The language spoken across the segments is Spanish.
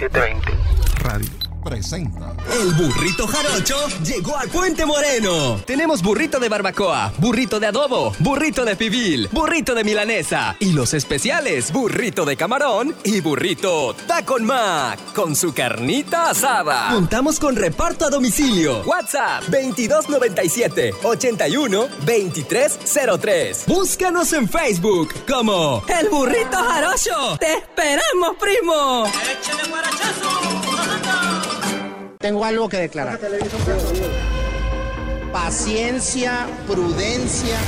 720 Radio presenta. El burrito jarocho llegó al Puente Moreno. Tenemos burrito de barbacoa, burrito de adobo, burrito de pibil, burrito de milanesa y los especiales, burrito de camarón y burrito tacon mac con su carnita asada. Contamos con reparto a domicilio. WhatsApp 2297 81 2303. Búscanos en Facebook como El Burrito Jarocho. ¡Te esperamos, primo! ¡Échale tengo algo que declarar. Paciencia, prudencia,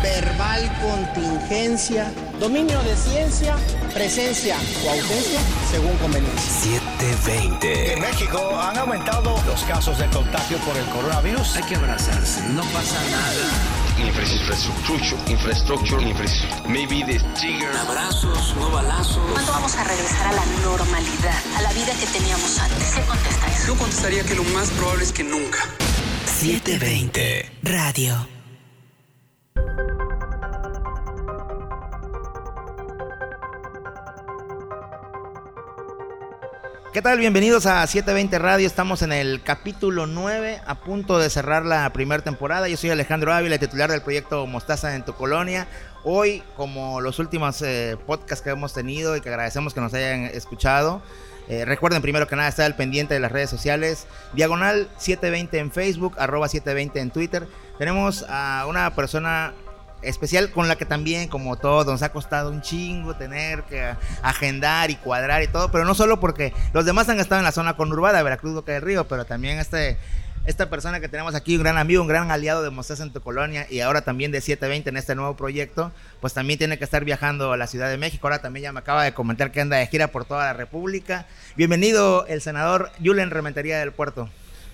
verbal contingencia, dominio de ciencia, presencia o ausencia, según conveniencia. 720. En México han aumentado los casos de contagio por el coronavirus. Hay que abrazarse, no pasa nada infrastructure, infrastructure, infrastructure. Maybe the trigger. Abrazos, no balazos. ¿Cuándo vamos a regresar a la normalidad, a la vida que teníamos antes? ¿Qué contesta eso? Yo contestaría que lo más probable es que nunca. 720 Radio. ¿Qué tal? Bienvenidos a 720 Radio. Estamos en el capítulo 9, a punto de cerrar la primera temporada. Yo soy Alejandro Ávila, titular del proyecto Mostaza en tu colonia. Hoy, como los últimos eh, podcasts que hemos tenido y que agradecemos que nos hayan escuchado, eh, recuerden primero que nada estar al pendiente de las redes sociales. Diagonal 720 en Facebook, arroba 720 en Twitter. Tenemos a una persona especial con la que también, como todo, nos ha costado un chingo tener que agendar y cuadrar y todo, pero no solo porque los demás han estado en la zona conurbada, Veracruz, Boca del Río, pero también este, esta persona que tenemos aquí, un gran amigo, un gran aliado de Mostaza en tu colonia y ahora también de 720 en este nuevo proyecto, pues también tiene que estar viajando a la Ciudad de México. Ahora también ya me acaba de comentar que anda de gira por toda la República. Bienvenido el senador Julen Rementería del Puerto.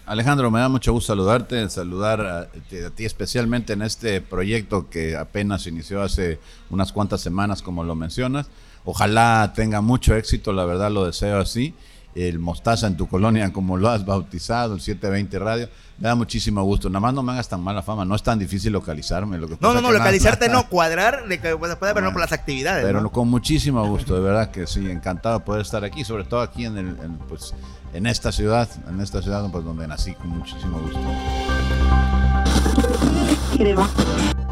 Alejandro, me da mucho gusto saludarte, saludar a, ti especialmente en este proyecto que apenas inició hace unas cuantas semanas, como lo mencionas. Ojalá tenga mucho éxito, la verdad lo deseo así. El Mostaza en tu colonia, como lo has bautizado, el 720 Radio, me da muchísimo gusto. Nada más no me hagas tan mala fama, no es tan difícil localizarme. Lo que no, no, no, localizarte no, cuadrar, de que puede pero no por las actividades. Pero con muchísimo gusto, de verdad que sí, encantado de poder estar aquí, sobre todo aquí en el, pues, en esta ciudad, en esta ciudad pues, donde nací con muchísimo gusto.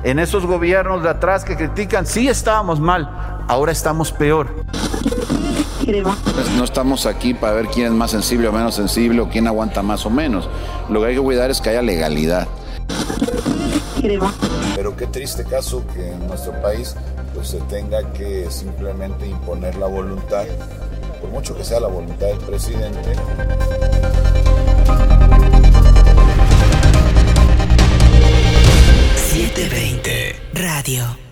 En esos gobiernos de atrás que critican, sí estábamos mal, ahora estamos peor. Pues, no estamos aquí para ver quién es más sensible o menos sensible o quién aguanta más o menos. Lo que hay que cuidar es que haya legalidad. Pero qué triste caso que en nuestro país pues se tenga que simplemente imponer la voluntad por mucho que sea la voluntad del presidente. ...720 Radio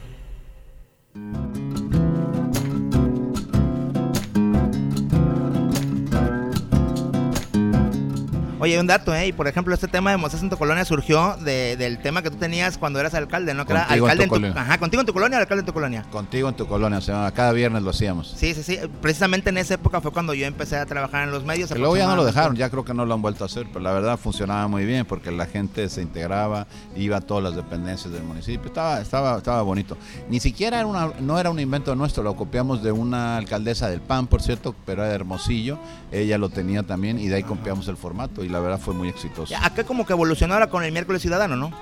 Oye, un dato, ¿eh? Y por ejemplo, este tema de Moisés en tu colonia surgió del tema que tú tenías cuando eras alcalde, ¿no? Que era alcalde en tu, colonia. Ajá, contigo en tu colonia o alcalde en tu colonia. Contigo en tu colonia, o sea, cada viernes lo hacíamos. Sí, sí, sí. Precisamente en esa época fue cuando yo empecé a trabajar en los medios. luego ya no lo dejaron, ya creo que no lo han vuelto a hacer, pero la verdad funcionaba muy bien porque la gente se integraba, iba a todas las dependencias del municipio. Estaba, estaba, estaba bonito. Ni siquiera era una, no era un invento nuestro, lo copiamos de una alcaldesa del PAN, por cierto, pero era Hermosillo. Ella lo tenía también y de ahí copiamos el formato y la verdad fue muy exitoso acá como que evolucionó ahora con el miércoles ciudadano, ¿no?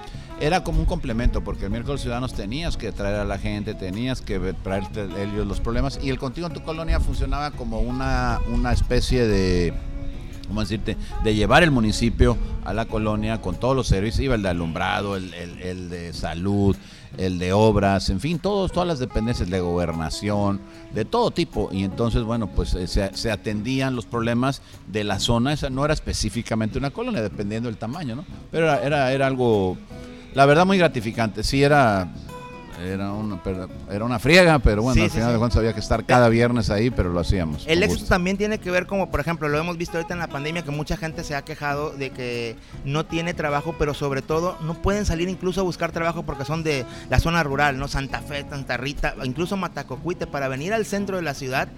Era como un complemento, porque el miércoles ciudadanos tenías que traer a la gente, tenías que traerte ellos los problemas, y el Contigo en tu colonia funcionaba como una, una especie de, ¿cómo decirte?, de llevar el municipio a la colonia con todos los servicios, iba el de alumbrado, el, el de salud, el de obras, en fin, todos, todas las dependencias de gobernación, de todo tipo. Y entonces, bueno, pues eh, se, atendían los problemas de la zona. Esa no era específicamente una colonia, dependiendo del tamaño, ¿no? Pero era, era, era algo, la verdad, muy gratificante. Sí, era era una, era una friega, pero bueno, al final de cuentas había que estar cada viernes ahí, pero lo hacíamos. El éxito también tiene que ver como, por ejemplo, lo hemos visto ahorita en la pandemia, que mucha gente se ha quejado de que no tiene trabajo, pero sobre todo no pueden salir incluso a buscar trabajo porque son de la zona rural, ¿no? Santa Fe, Santa Rita, incluso Matacocuite, para venir al centro de la ciudad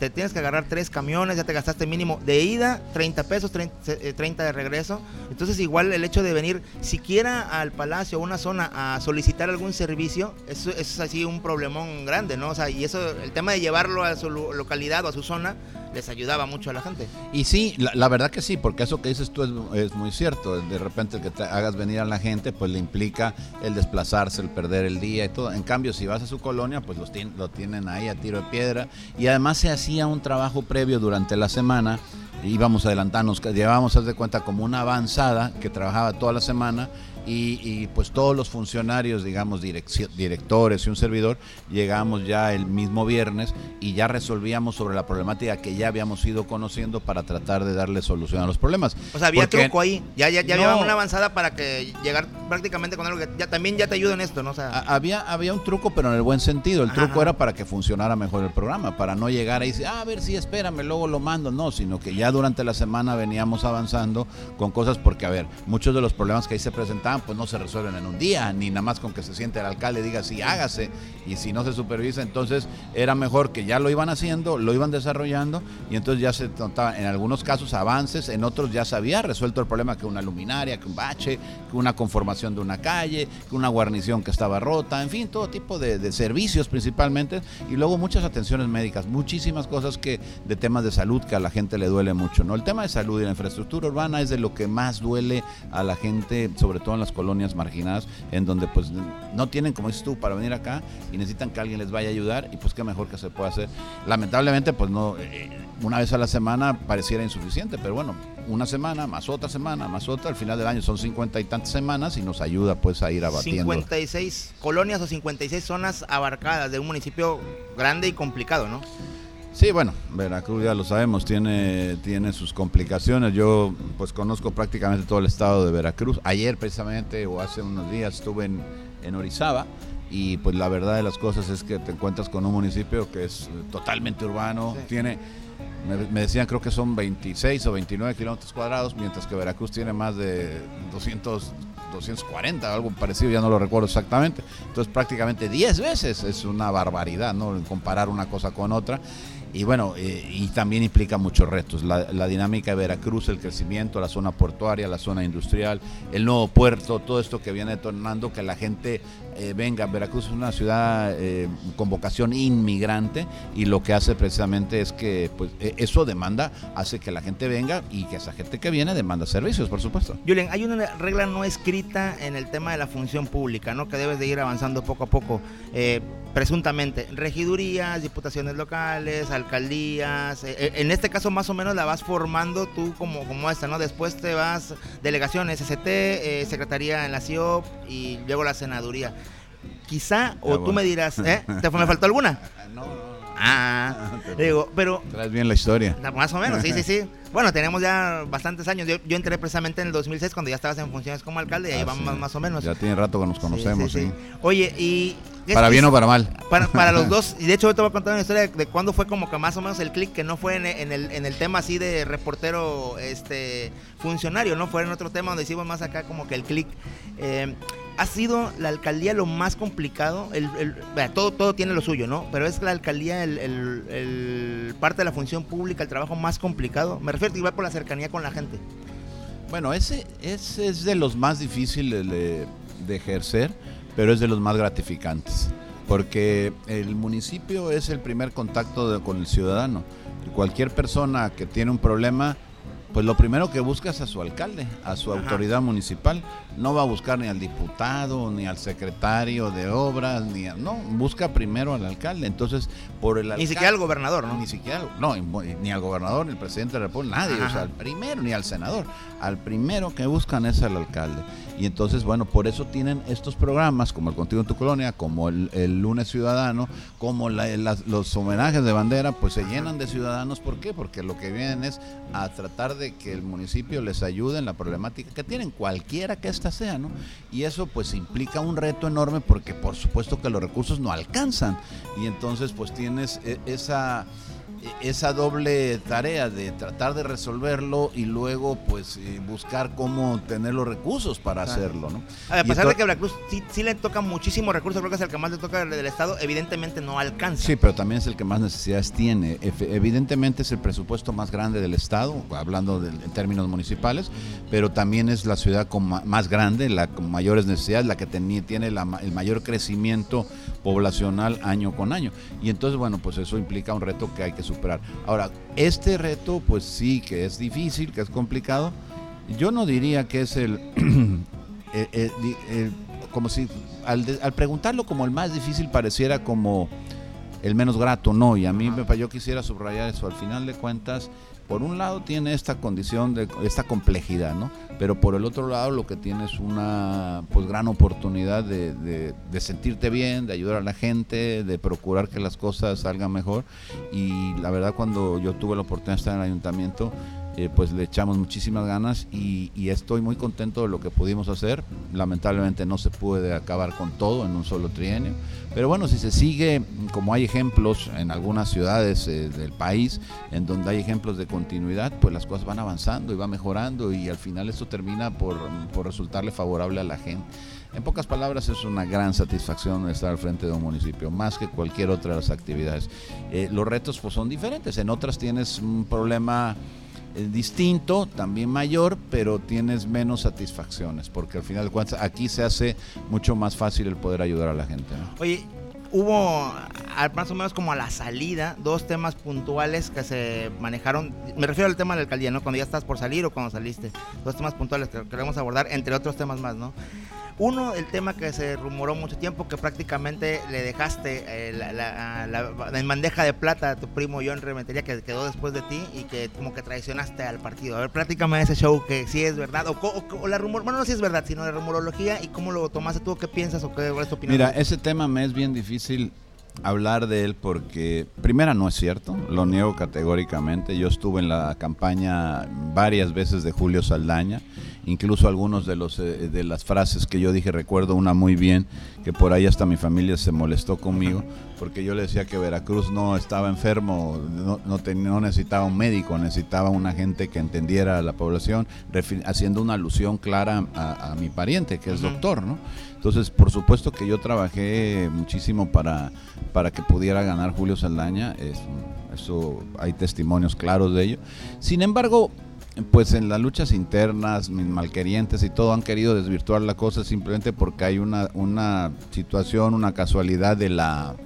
te tienes que agarrar tres camiones, ya te gastaste mínimo de ida 30 pesos, 30, eh, de regreso. Entonces igual el hecho de venir siquiera al palacio o una zona a solicitar algún servicio, eso, es así un problemón grande, ¿no? O sea, y eso, el tema de llevarlo a su localidad o a su zona, les ayudaba mucho a la gente. Y sí, la, verdad que sí, porque eso que dices tú es, muy cierto. De repente que te hagas venir a la gente, pues le implica el desplazarse, el perder el día y todo. En cambio, si vas a su colonia, pues los tien- lo tienen ahí a tiro de piedra. Y además se hacía un trabajo previo durante la semana. Íbamos adelantándonos, que llevábamos, haz de cuenta, como una avanzada que trabajaba toda la semana. Y, y, pues todos los funcionarios, digamos, directores y un servidor, llegamos ya el mismo viernes y ya resolvíamos sobre la problemática que ya habíamos ido conociendo para tratar de darle solución a los problemas. O sea, había Porque- truco ahí. Ya, ya, ya No. había una avanzada para que llegar prácticamente con algo que ya, también ya te ayuda en esto, ¿no? O sea, A- Había, había un truco, pero en el buen sentido. El Ajá, truco ajá. era para que funcionara mejor el programa, para no llegar ahí y decir, "Ah, a ver si espérame, luego lo mando. No, sino que ya durante la semana veníamos avanzando con cosas, porque, a ver, muchos de los problemas que ahí se presentaban, pues no se resuelven en un día, ni nada más con que se siente el alcalde diga, sí, hágase, y si no se supervisa, entonces era mejor que ya lo iban haciendo, lo iban desarrollando, y entonces ya se notaban en algunos casos avances, en otros ya se había resuelto el problema que una luminaria, que un bache, que una conformación de una calle, que una guarnición que estaba rota, en fin, todo tipo de, de servicios principalmente, y luego muchas atenciones médicas, muchísimas cosas que de temas de salud que a la gente le duele mucho, ¿no? El tema de salud y la infraestructura urbana es de lo que más duele a la gente, sobre todo en las colonias marginadas, en donde pues no tienen, como dices tú, para venir acá y necesitan que alguien les vaya a ayudar, y pues qué mejor que se pueda hacer. Lamentablemente, pues no, eh, una vez a la semana pareciera insuficiente, pero bueno, una semana, más otra semana, más otra, al final del año son cincuenta y tantas semanas y nos ayuda pues a ir abatiendo. 56 colonias o 56 zonas abarcadas de un municipio grande y complicado, ¿no? Sí, bueno, Veracruz ya lo sabemos, tiene, tiene sus complicaciones. Yo pues conozco prácticamente todo el estado de Veracruz. Ayer precisamente o hace unos días estuve en, en Orizaba y pues la verdad de las cosas es que te encuentras con un municipio que es totalmente urbano, tiene, me, me decían creo que son 26 o 29 kilómetros cuadrados, mientras que Veracruz tiene más de 200, 240, algo parecido, ya no lo recuerdo exactamente. Entonces prácticamente 10 veces es una barbaridad, ¿no? Comparar una cosa con otra. Y bueno, eh, y también implica muchos retos. La, la dinámica de Veracruz, el crecimiento, la zona portuaria, la zona industrial, el nuevo puerto, todo esto que viene detonando que la gente eh, venga. Veracruz es una ciudad eh, con vocación inmigrante y lo que hace precisamente es que pues, eh, eso demanda, hace que la gente venga y que esa gente que viene demanda servicios, por supuesto. Julián, hay una regla no escrita en el tema de la función pública, ¿no? Que debes de ir avanzando poco a poco, eh, presuntamente. Regidurías, diputaciones locales, alcaldías. en este caso, más o menos la vas formando tú como, como esta, ¿no? Después te vas delegación SCT, eh, secretaría en la CIOP y luego la senaduría. Quizá, o Ah, tú bueno. me dirás, ¿eh? ¿Te me faltó alguna? No, no. Ah, digo, pero Traes bien la historia. más o menos, sí, sí, sí. Bueno, tenemos ya bastantes años. Yo, yo entré precisamente en el 2006 cuando ya estabas en funciones como alcalde y ahí Ah, vamos sí. más, más o menos. Ya tiene rato que nos conocemos, Sí, sí, sí. sí. Oye, y... Para bien o para mal. Para, para los dos, y de hecho yo te voy a contar una historia de, de cuándo fue como que más o menos el clic, que no fue en, en el, en el tema así de reportero este funcionario, no fue en otro tema donde hicimos más acá como que el clic. Eh, ha sido la alcaldía lo más complicado, el, el- vea, todo, todo tiene lo suyo, ¿no? Pero es la alcaldía el, el- el parte de la función pública, el trabajo más complicado. Me refiero igual por la cercanía con la gente. Bueno, ese, ese es de los más difíciles de, de ejercer, pero es de los más gratificantes, porque el municipio es el primer contacto de- con el ciudadano. Cualquier persona que tiene un problema, pues lo primero que busca es a su alcalde, a su Ajá. autoridad municipal. No va a buscar ni al diputado, ni al secretario de obras, ni a- no, busca primero al alcalde. Entonces, por el Ni alcalde- siquiera al gobernador, ¿no? ni siquiera, no, ni al gobernador, ni al presidente de la República, nadie, Ajá. o sea, al primero, ni al senador, al primero que buscan es al alcalde. Y entonces, bueno, por eso tienen estos programas, como el Contigo en tu Colonia, como el, el Lunes Ciudadano, como la- las- los homenajes de bandera, pues se llenan de ciudadanos. ¿Por qué? Porque lo que vienen es a tratar de que el municipio les ayude en la problemática que tienen, cualquiera que sea, ¿no? Y eso pues implica un reto enorme porque por supuesto que los recursos no alcanzan. Y entonces pues tienes e- esa esa doble tarea de tratar de resolverlo y luego pues eh, buscar cómo tener los recursos para Claro. hacerlo, ¿no? A pesar de que Veracruz sí, sí le toca muchísimos recursos, creo que es el que más le toca del, Estado, evidentemente no alcanza. Sí, pero también es el que más necesidades tiene. Efe- Evidentemente es el presupuesto más grande del Estado, hablando de- en términos municipales, pero también es la ciudad con ma- más grande, la con mayores necesidades, la que teni- tiene la el mayor crecimiento poblacional año con año. Y entonces, bueno, pues eso implica un reto que hay que superar. Ahora, este reto, pues sí, que es difícil, que es complicado. Yo no diría que es el, el- el- el- como si al, de- al preguntarlo como el más difícil pareciera como el menos grato, no, y a mí me, yo quisiera subrayar eso, al final de cuentas, por un lado tiene esta condición de esta complejidad, ¿no? Pero por el otro lado lo que tiene es una pues gran oportunidad de, de- de sentirte bien, de ayudar a la gente, de procurar que las cosas salgan mejor. Y la verdad cuando yo tuve la oportunidad de estar en el ayuntamiento, eh, pues le echamos muchísimas ganas y, y estoy muy contento de lo que pudimos hacer. Lamentablemente no se puede acabar con todo en un solo trienio, pero bueno, si se sigue, como hay ejemplos en algunas ciudades eh, del país, en donde hay ejemplos de continuidad, pues las cosas van avanzando y va mejorando y al final esto termina por, por resultarle favorable a la gente. En pocas palabras, es una gran satisfacción estar al frente de un municipio, más que cualquier otra de las actividades. Eh, los retos pues, son diferentes, en otras tienes un problema distinto, también mayor, pero tienes menos satisfacciones, porque al final de cuentas aquí se hace mucho más fácil el poder ayudar a la gente. ¿no? Oye, hubo más o menos como a la salida dos temas puntuales que se manejaron. Me refiero al tema de la alcaldía, ¿no? Cuando ya estás por salir o cuando saliste. Dos temas puntuales que queremos abordar, entre otros temas más, ¿no? Uno, el tema que se rumoró mucho tiempo, que prácticamente le dejaste eh, la, en bandeja de plata a tu primo John Rementería, que quedó después de ti y que como que traicionaste al partido. A ver, prácticamente ese show que sí es verdad, o, o- la rumor, bueno, no si es verdad, sino la rumorología y cómo lo tomaste tú, qué piensas o qué es tu opinión. Mira, ese tema me es bien difícil hablar de él porque, primera, no es cierto, lo niego categóricamente. Yo estuve en la campaña varias veces de Julio Saldaña, incluso algunos de, los, eh, de las frases que yo dije, recuerdo una muy bien, que por ahí hasta mi familia se molestó conmigo, porque yo le decía que Veracruz no estaba enfermo, no, no, ten- no necesitaba un médico, necesitaba una gente que entendiera a la población, haciendo una alusión clara a, a mi pariente, que es doctor, ¿no? Entonces, por supuesto que yo trabajé muchísimo para, para que pudiera ganar Julio Saldaña, es- eso hay testimonios claros de ello. Sin embargo, pues en las luchas internas, mis malquerientes y todo han querido desvirtuar la cosa simplemente porque hay una, una situación, una casualidad de la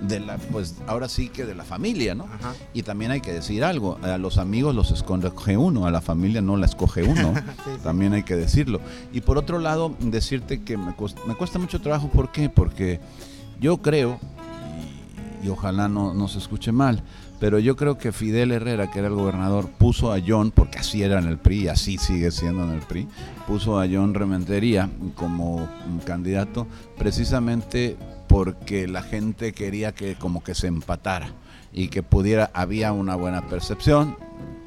de la pues ahora sí que de la familia, ¿no? Ajá. Y también hay que decir algo, a los amigos los escoge uno, a la familia no la escoge uno, Sí, también hay que decirlo. Y por otro lado, decirte que me cuesta, me cuesta mucho trabajo, ¿por qué? Porque yo creo, y, y ojalá no, no se escuche mal, pero yo creo que Fidel Herrera, que era el gobernador, puso a John, porque así era en el PRI, y así sigue siendo en el PRI, puso a John Rementería como candidato precisamente porque la gente quería que como que se empatara y que pudiera, había una buena percepción.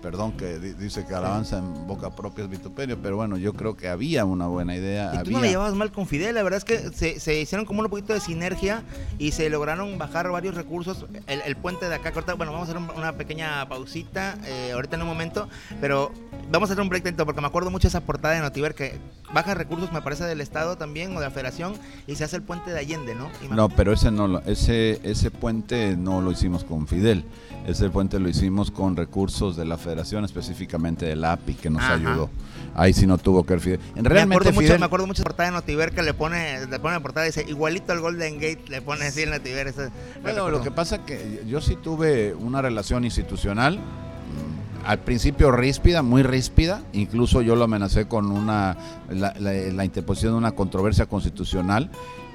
Perdón que di- dice que alabanza en boca propia es vituperio, pero bueno, yo creo que había una buena idea. Y tú había... no le llevabas mal con Fidel, la verdad es que se, se hicieron como un poquito de sinergia y se lograron bajar varios recursos. El, el puente de acá, corta, bueno, vamos a hacer un- una pequeña pausita eh, ahorita en un momento, pero vamos a hacer un break porque me acuerdo mucho esa portada de Notiver que baja recursos, me parece, del Estado también o de la Federación y se hace el puente de Allende, ¿no? No, pero ese no lo, ese ese puente no lo hicimos con Fidel. Ese puente lo hicimos con recursos de la Federación, específicamente del API, que nos Ajá. ayudó. Ahí sí no tuvo que ver Fidel. En me realmente acuerdo, mucho, Fidel, me acuerdo mucho de la portada de Notiver que le pone, le pone la portada y dice igualito al Golden Gate, le pone así en Notiver. eso- Bueno, lo que pasa que yo sí tuve una relación institucional, mm, al principio ríspida, muy ríspida, incluso yo lo amenacé con una la, la- la interposición de una controversia constitucional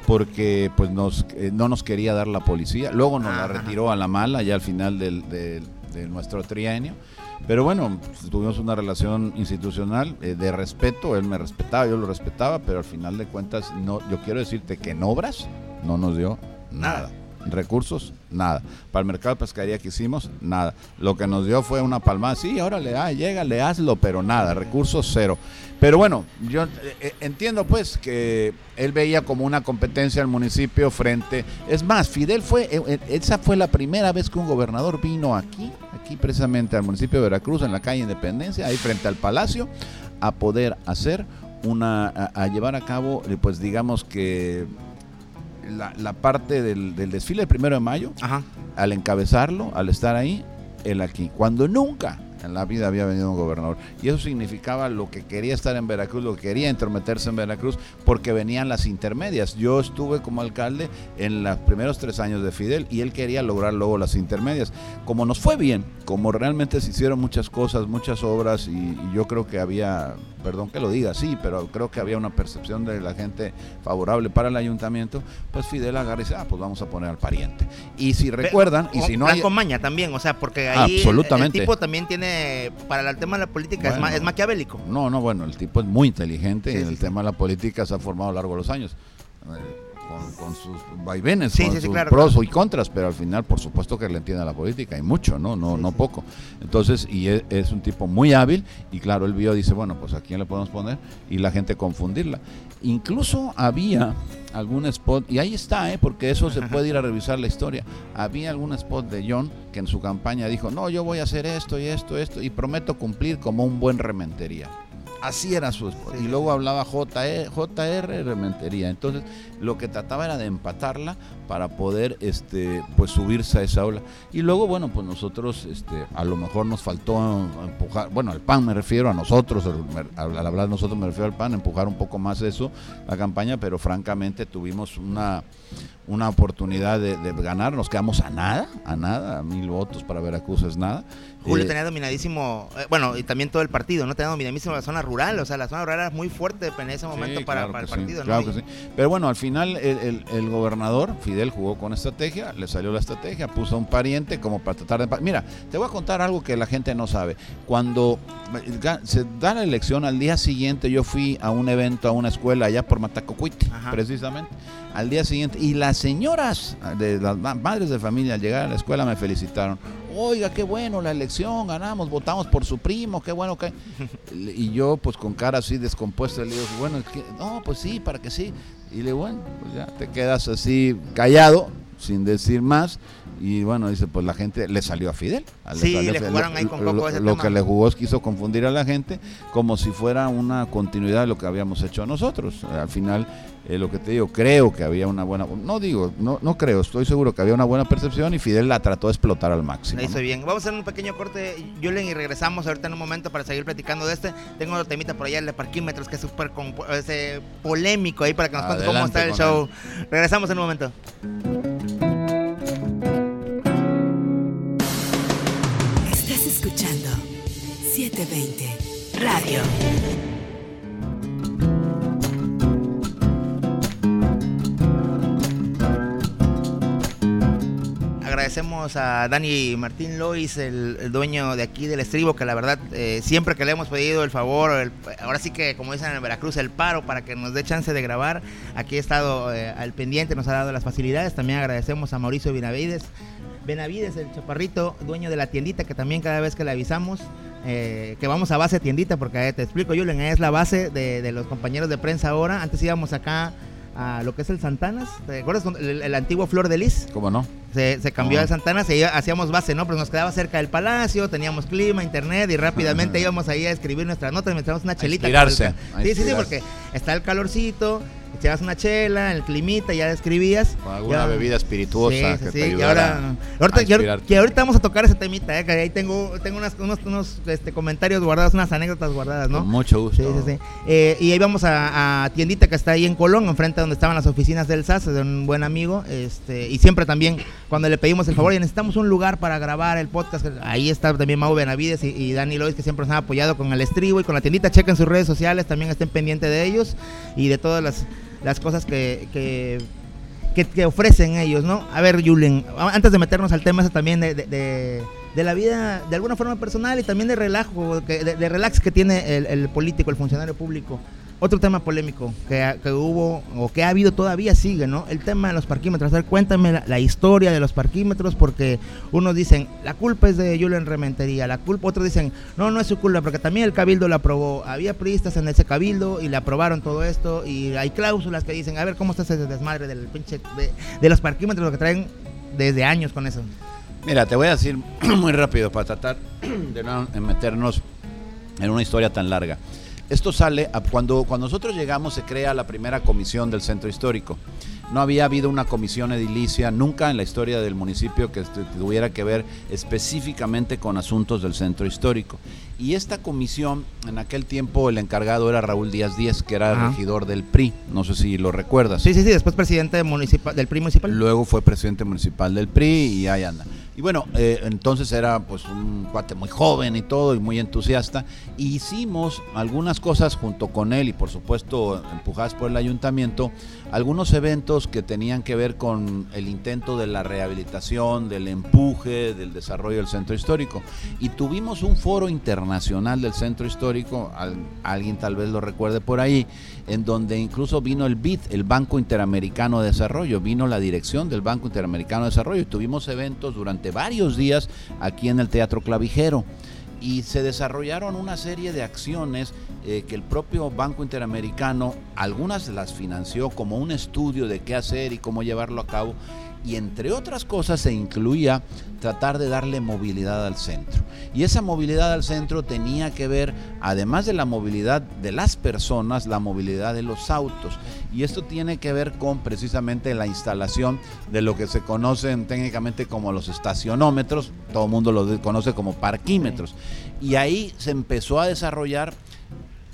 porque pues nos, eh, no nos quería dar la policía, luego nos la Ajá. retiró a la mala ya al final del, del- de nuestro trienio. Pero bueno, pues, tuvimos una relación institucional eh, de respeto, él me respetaba, yo lo respetaba, pero al final de cuentas, no, yo quiero decirte que en obras no nos dio nada. Recursos, nada. Para el mercado de pescadería que hicimos, nada. Lo que nos dio fue una palmada. Sí, ahora le ah, llégale, hazlo, pero nada. Recursos cero. Pero bueno, yo eh, eh, entiendo pues que él veía como una competencia al municipio frente. Es más, Fidel fue, eh, esa fue la primera vez que un gobernador vino aquí, aquí precisamente al municipio de Veracruz, en la calle Independencia, ahí frente al palacio, a poder hacer una, a, llevar a cabo, pues digamos que la, la parte del, del desfile del primero de mayo, Ajá. al encabezarlo, al estar ahí, él aquí. Cuando nunca en la vida había venido un gobernador. Y eso significaba lo que quería estar en Veracruz, lo que quería entrometerse en Veracruz, porque venían las intermedias. Yo estuve como alcalde en los primeros tres años de Fidel y él quería lograr luego las intermedias. Como nos fue bien, como realmente se hicieron muchas cosas, muchas obras, y, y yo creo que había, perdón que lo diga así, pero creo que había una percepción de la gente favorable para el ayuntamiento, pues Fidel agarra y dice, ah, pues vamos a poner al pariente. Y si recuerdan, y si no hay... con maña también, o sea, porque ahí Absolutamente. El, tipo también tiene, para el tema de la política, es, ma, es, maquiavélico. No, no, bueno, el tipo es muy inteligente sí, y el sí, tema de la política se ha formado a lo largo de los años. Con, con, sus vaivenes, con sus claro, pros claro. y contras, pero al final, por supuesto que le entiende a la política, y mucho, no, no, no poco. Entonces, y es, es, un tipo muy hábil, y claro, él vio, dice, bueno, pues a quién le podemos poner, y la gente confundirla. Incluso había algún spot, y ahí está, ¿eh? porque eso se puede ir a revisar la historia. Había algún spot de John que en su campaña dijo, no, yo voy a hacer esto y esto, esto, y prometo cumplir como un buen rementería. Así era su spot. Sí. Y luego hablaba JR, JR Rementería. Entonces, lo que trataba era de empatarla para poder este, pues subirse a esa ola. Y luego, bueno, pues nosotros este, a lo mejor nos faltó empujar, bueno, al PAN me refiero a nosotros, al, al hablar nosotros me refiero al PAN, empujar un poco más eso, la campaña, pero francamente tuvimos una, una oportunidad de, de, ganar, nos quedamos a nada, a nada, a mil votos para Veracruz es nada. Julio eh, tenía dominadísimo, eh, bueno, y también todo el partido, ¿no? Tenía dominadísimo la zona rural, o sea, la zona rural era muy fuerte en ese momento sí, para, claro para el sí, partido, claro ¿no? que sí. Pero bueno, al final el, el, el, gobernador, Fidel, jugó con estrategia, le salió la estrategia, puso a un pariente como para tratar de... Mira, te voy a contar algo que la gente no sabe. Cuando se da la elección, al día siguiente yo fui a un evento, a una escuela allá por Matacocuite, precisamente al día siguiente. Y las señoras de las madres de familia al llegar a la escuela me felicitaron. Oiga, qué bueno la elección, ganamos, votamos por su primo, qué bueno que... Y yo pues con cara así descompuesta le digo, bueno, no, pues sí, para que sí. Y le bueno, pues ya te quedas así callado, sin decir más. Y bueno, dice, pues la gente le salió a Fidel. Sí, le, le jugaron ahí con lo, poco ese lo tema. que le jugó es quiso confundir a la gente como si fuera una continuidad de lo que habíamos hecho nosotros. Al final, eh, lo que te digo, creo que había una buena, no digo, no, no creo, estoy seguro que había una buena percepción y Fidel la trató de explotar al máximo. Hizo ¿no? bien. Vamos a hacer un pequeño corte, Julen, y regresamos ahorita en un momento para seguir platicando de este. Tengo otro temita por allá, el de parquímetros, que es súper ese polémico ahí para que nos cuente cómo está el show. Él. Regresamos en un momento. Estás escuchando 720 Radio. Agradecemos a Dani Martín Lois, el, dueño de aquí del estribo, que la verdad eh, siempre que le hemos pedido el favor, ahora sí que como dicen en Veracruz, el paro para que nos dé chance de grabar, aquí ha estado eh, al pendiente, nos ha dado las facilidades. También agradecemos a Mauricio Benavides, Benavides, el chaparrito, dueño de la tiendita, que también cada vez que le avisamos eh, que vamos a base tiendita, porque te explico, Julen, es la base de, de los compañeros de prensa ahora. Antes íbamos acá a lo que es el Santanas. ¿Te acuerdas? El, el antiguo Flor de Lis. ¿Cómo no? Se, se cambió oh. al Santanas y hacíamos base, ¿no? Pero nos quedaba cerca del palacio, teníamos clima, internet y rápidamente uh -huh. íbamos ahí a escribir nuestras notas, nos echamos una chelita. A inspirarse, a sí, sí, sí, porque está el calorcito, echabas una chela, el climita, ya escribías. Con alguna ya, bebida espirituosa sí, que sí, te y ahora, ahorita, que, que ahorita vamos a tocar ese temita, ¿eh? que ahí tengo, tengo unas, unos, unos este, comentarios guardados, unas anécdotas guardadas, ¿no? Con mucho gusto. Sí, sí, sí. Eh, y ahí vamos a, a, tiendita que está ahí en Colón, enfrente donde estaban las oficinas del SAS, de un buen amigo, este, y siempre también cuando le pedimos el favor y necesitamos un lugar para grabar el podcast, ahí está también Mau Benavides y, Dani Lois que siempre nos han apoyado con el estribo y con la tiendita, chequen sus redes sociales, también estén pendientes de ellos y de todas las las cosas que, que, ofrecen ellos, ¿no? A ver, Julen, antes de meternos al tema también de, de, la vida de alguna forma personal y también de relajo, de, relax que tiene el, político, el funcionario público. Otro tema polémico que, que, hubo o que ha habido todavía sigue, ¿no? El tema de los parquímetros. A ver, cuéntame la, historia de los parquímetros porque unos dicen, la culpa es de Julen Rementería, la culpa, otros dicen, no, no es su culpa porque también el cabildo la aprobó. Había priistas en ese cabildo y le aprobaron todo esto y hay cláusulas que dicen, a ver, ¿cómo está ese desmadre del pinche, de, de los parquímetros, lo que traen desde años con eso? Mira, te voy a decir muy rápido para tratar de no meternos en una historia tan larga. Esto sale a, cuando, cuando nosotros llegamos, se crea la primera comisión del centro histórico. no había habido una comisión edilicia nunca en la historia del municipio que tuviera que ver específicamente con asuntos del centro histórico. Y esta comisión, en aquel tiempo el encargado era Raúl Díaz Díaz, que era regidor del PRI, no sé si lo recuerdas. Sí, sí, sí, después presidente municipal, del PRI municipal. Luego fue presidente municipal del PRI y ahí anda. Y bueno, eh, entonces era pues un cuate muy joven y todo y muy entusiasta. Hicimos algunas cosas junto con él y por supuesto empujadas por el ayuntamiento, algunos eventos que tenían que ver con el intento de la rehabilitación, del empuje, del desarrollo del centro histórico. Y tuvimos un foro internacional del centro histórico, alguien tal vez lo recuerde por ahí, en donde incluso vino el BID, el Banco Interamericano de Desarrollo, vino la dirección del Banco Interamericano de Desarrollo. Y tuvimos eventos durante varios días aquí en el Teatro Clavijero y se desarrollaron una serie de acciones eh, que el propio Banco Interamericano, algunas las financió como un estudio de qué hacer y cómo llevarlo a cabo, y entre otras cosas se incluía tratar de darle movilidad al centro. Y esa movilidad al centro tenía que ver, además de la movilidad de las personas, la movilidad de los autos. Y esto tiene que ver con precisamente la instalación de lo que se conocen técnicamente como los estacionómetros, todo el mundo lo conoce como parquímetros. Y ahí se empezó a desarrollar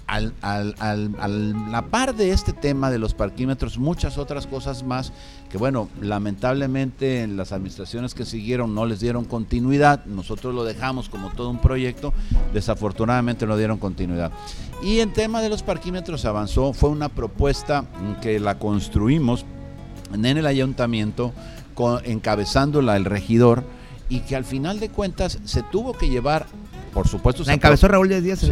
al, al, la par de este tema de los parquímetros, muchas otras cosas más que, bueno, lamentablemente en las administraciones que siguieron no les dieron continuidad. Nosotros lo dejamos como todo un proyecto, desafortunadamente no dieron continuidad. Y en tema de los parquímetros avanzó, fue una propuesta que la construimos en el ayuntamiento, encabezándola el regidor y que al final de cuentas se tuvo que llevar por supuesto. La encabezó Raúl Díaz Díaz. Sí,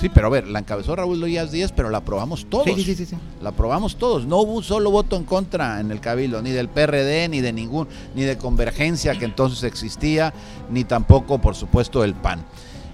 sí, pero a ver, la encabezó Raúl Díaz Díaz, pero la aprobamos todos. Sí, sí, sí, sí, La aprobamos todos. No hubo un solo voto en contra en el Cabildo, ni del PRD, ni de ningún, ni de Convergencia que entonces existía, ni tampoco, por supuesto, del PAN.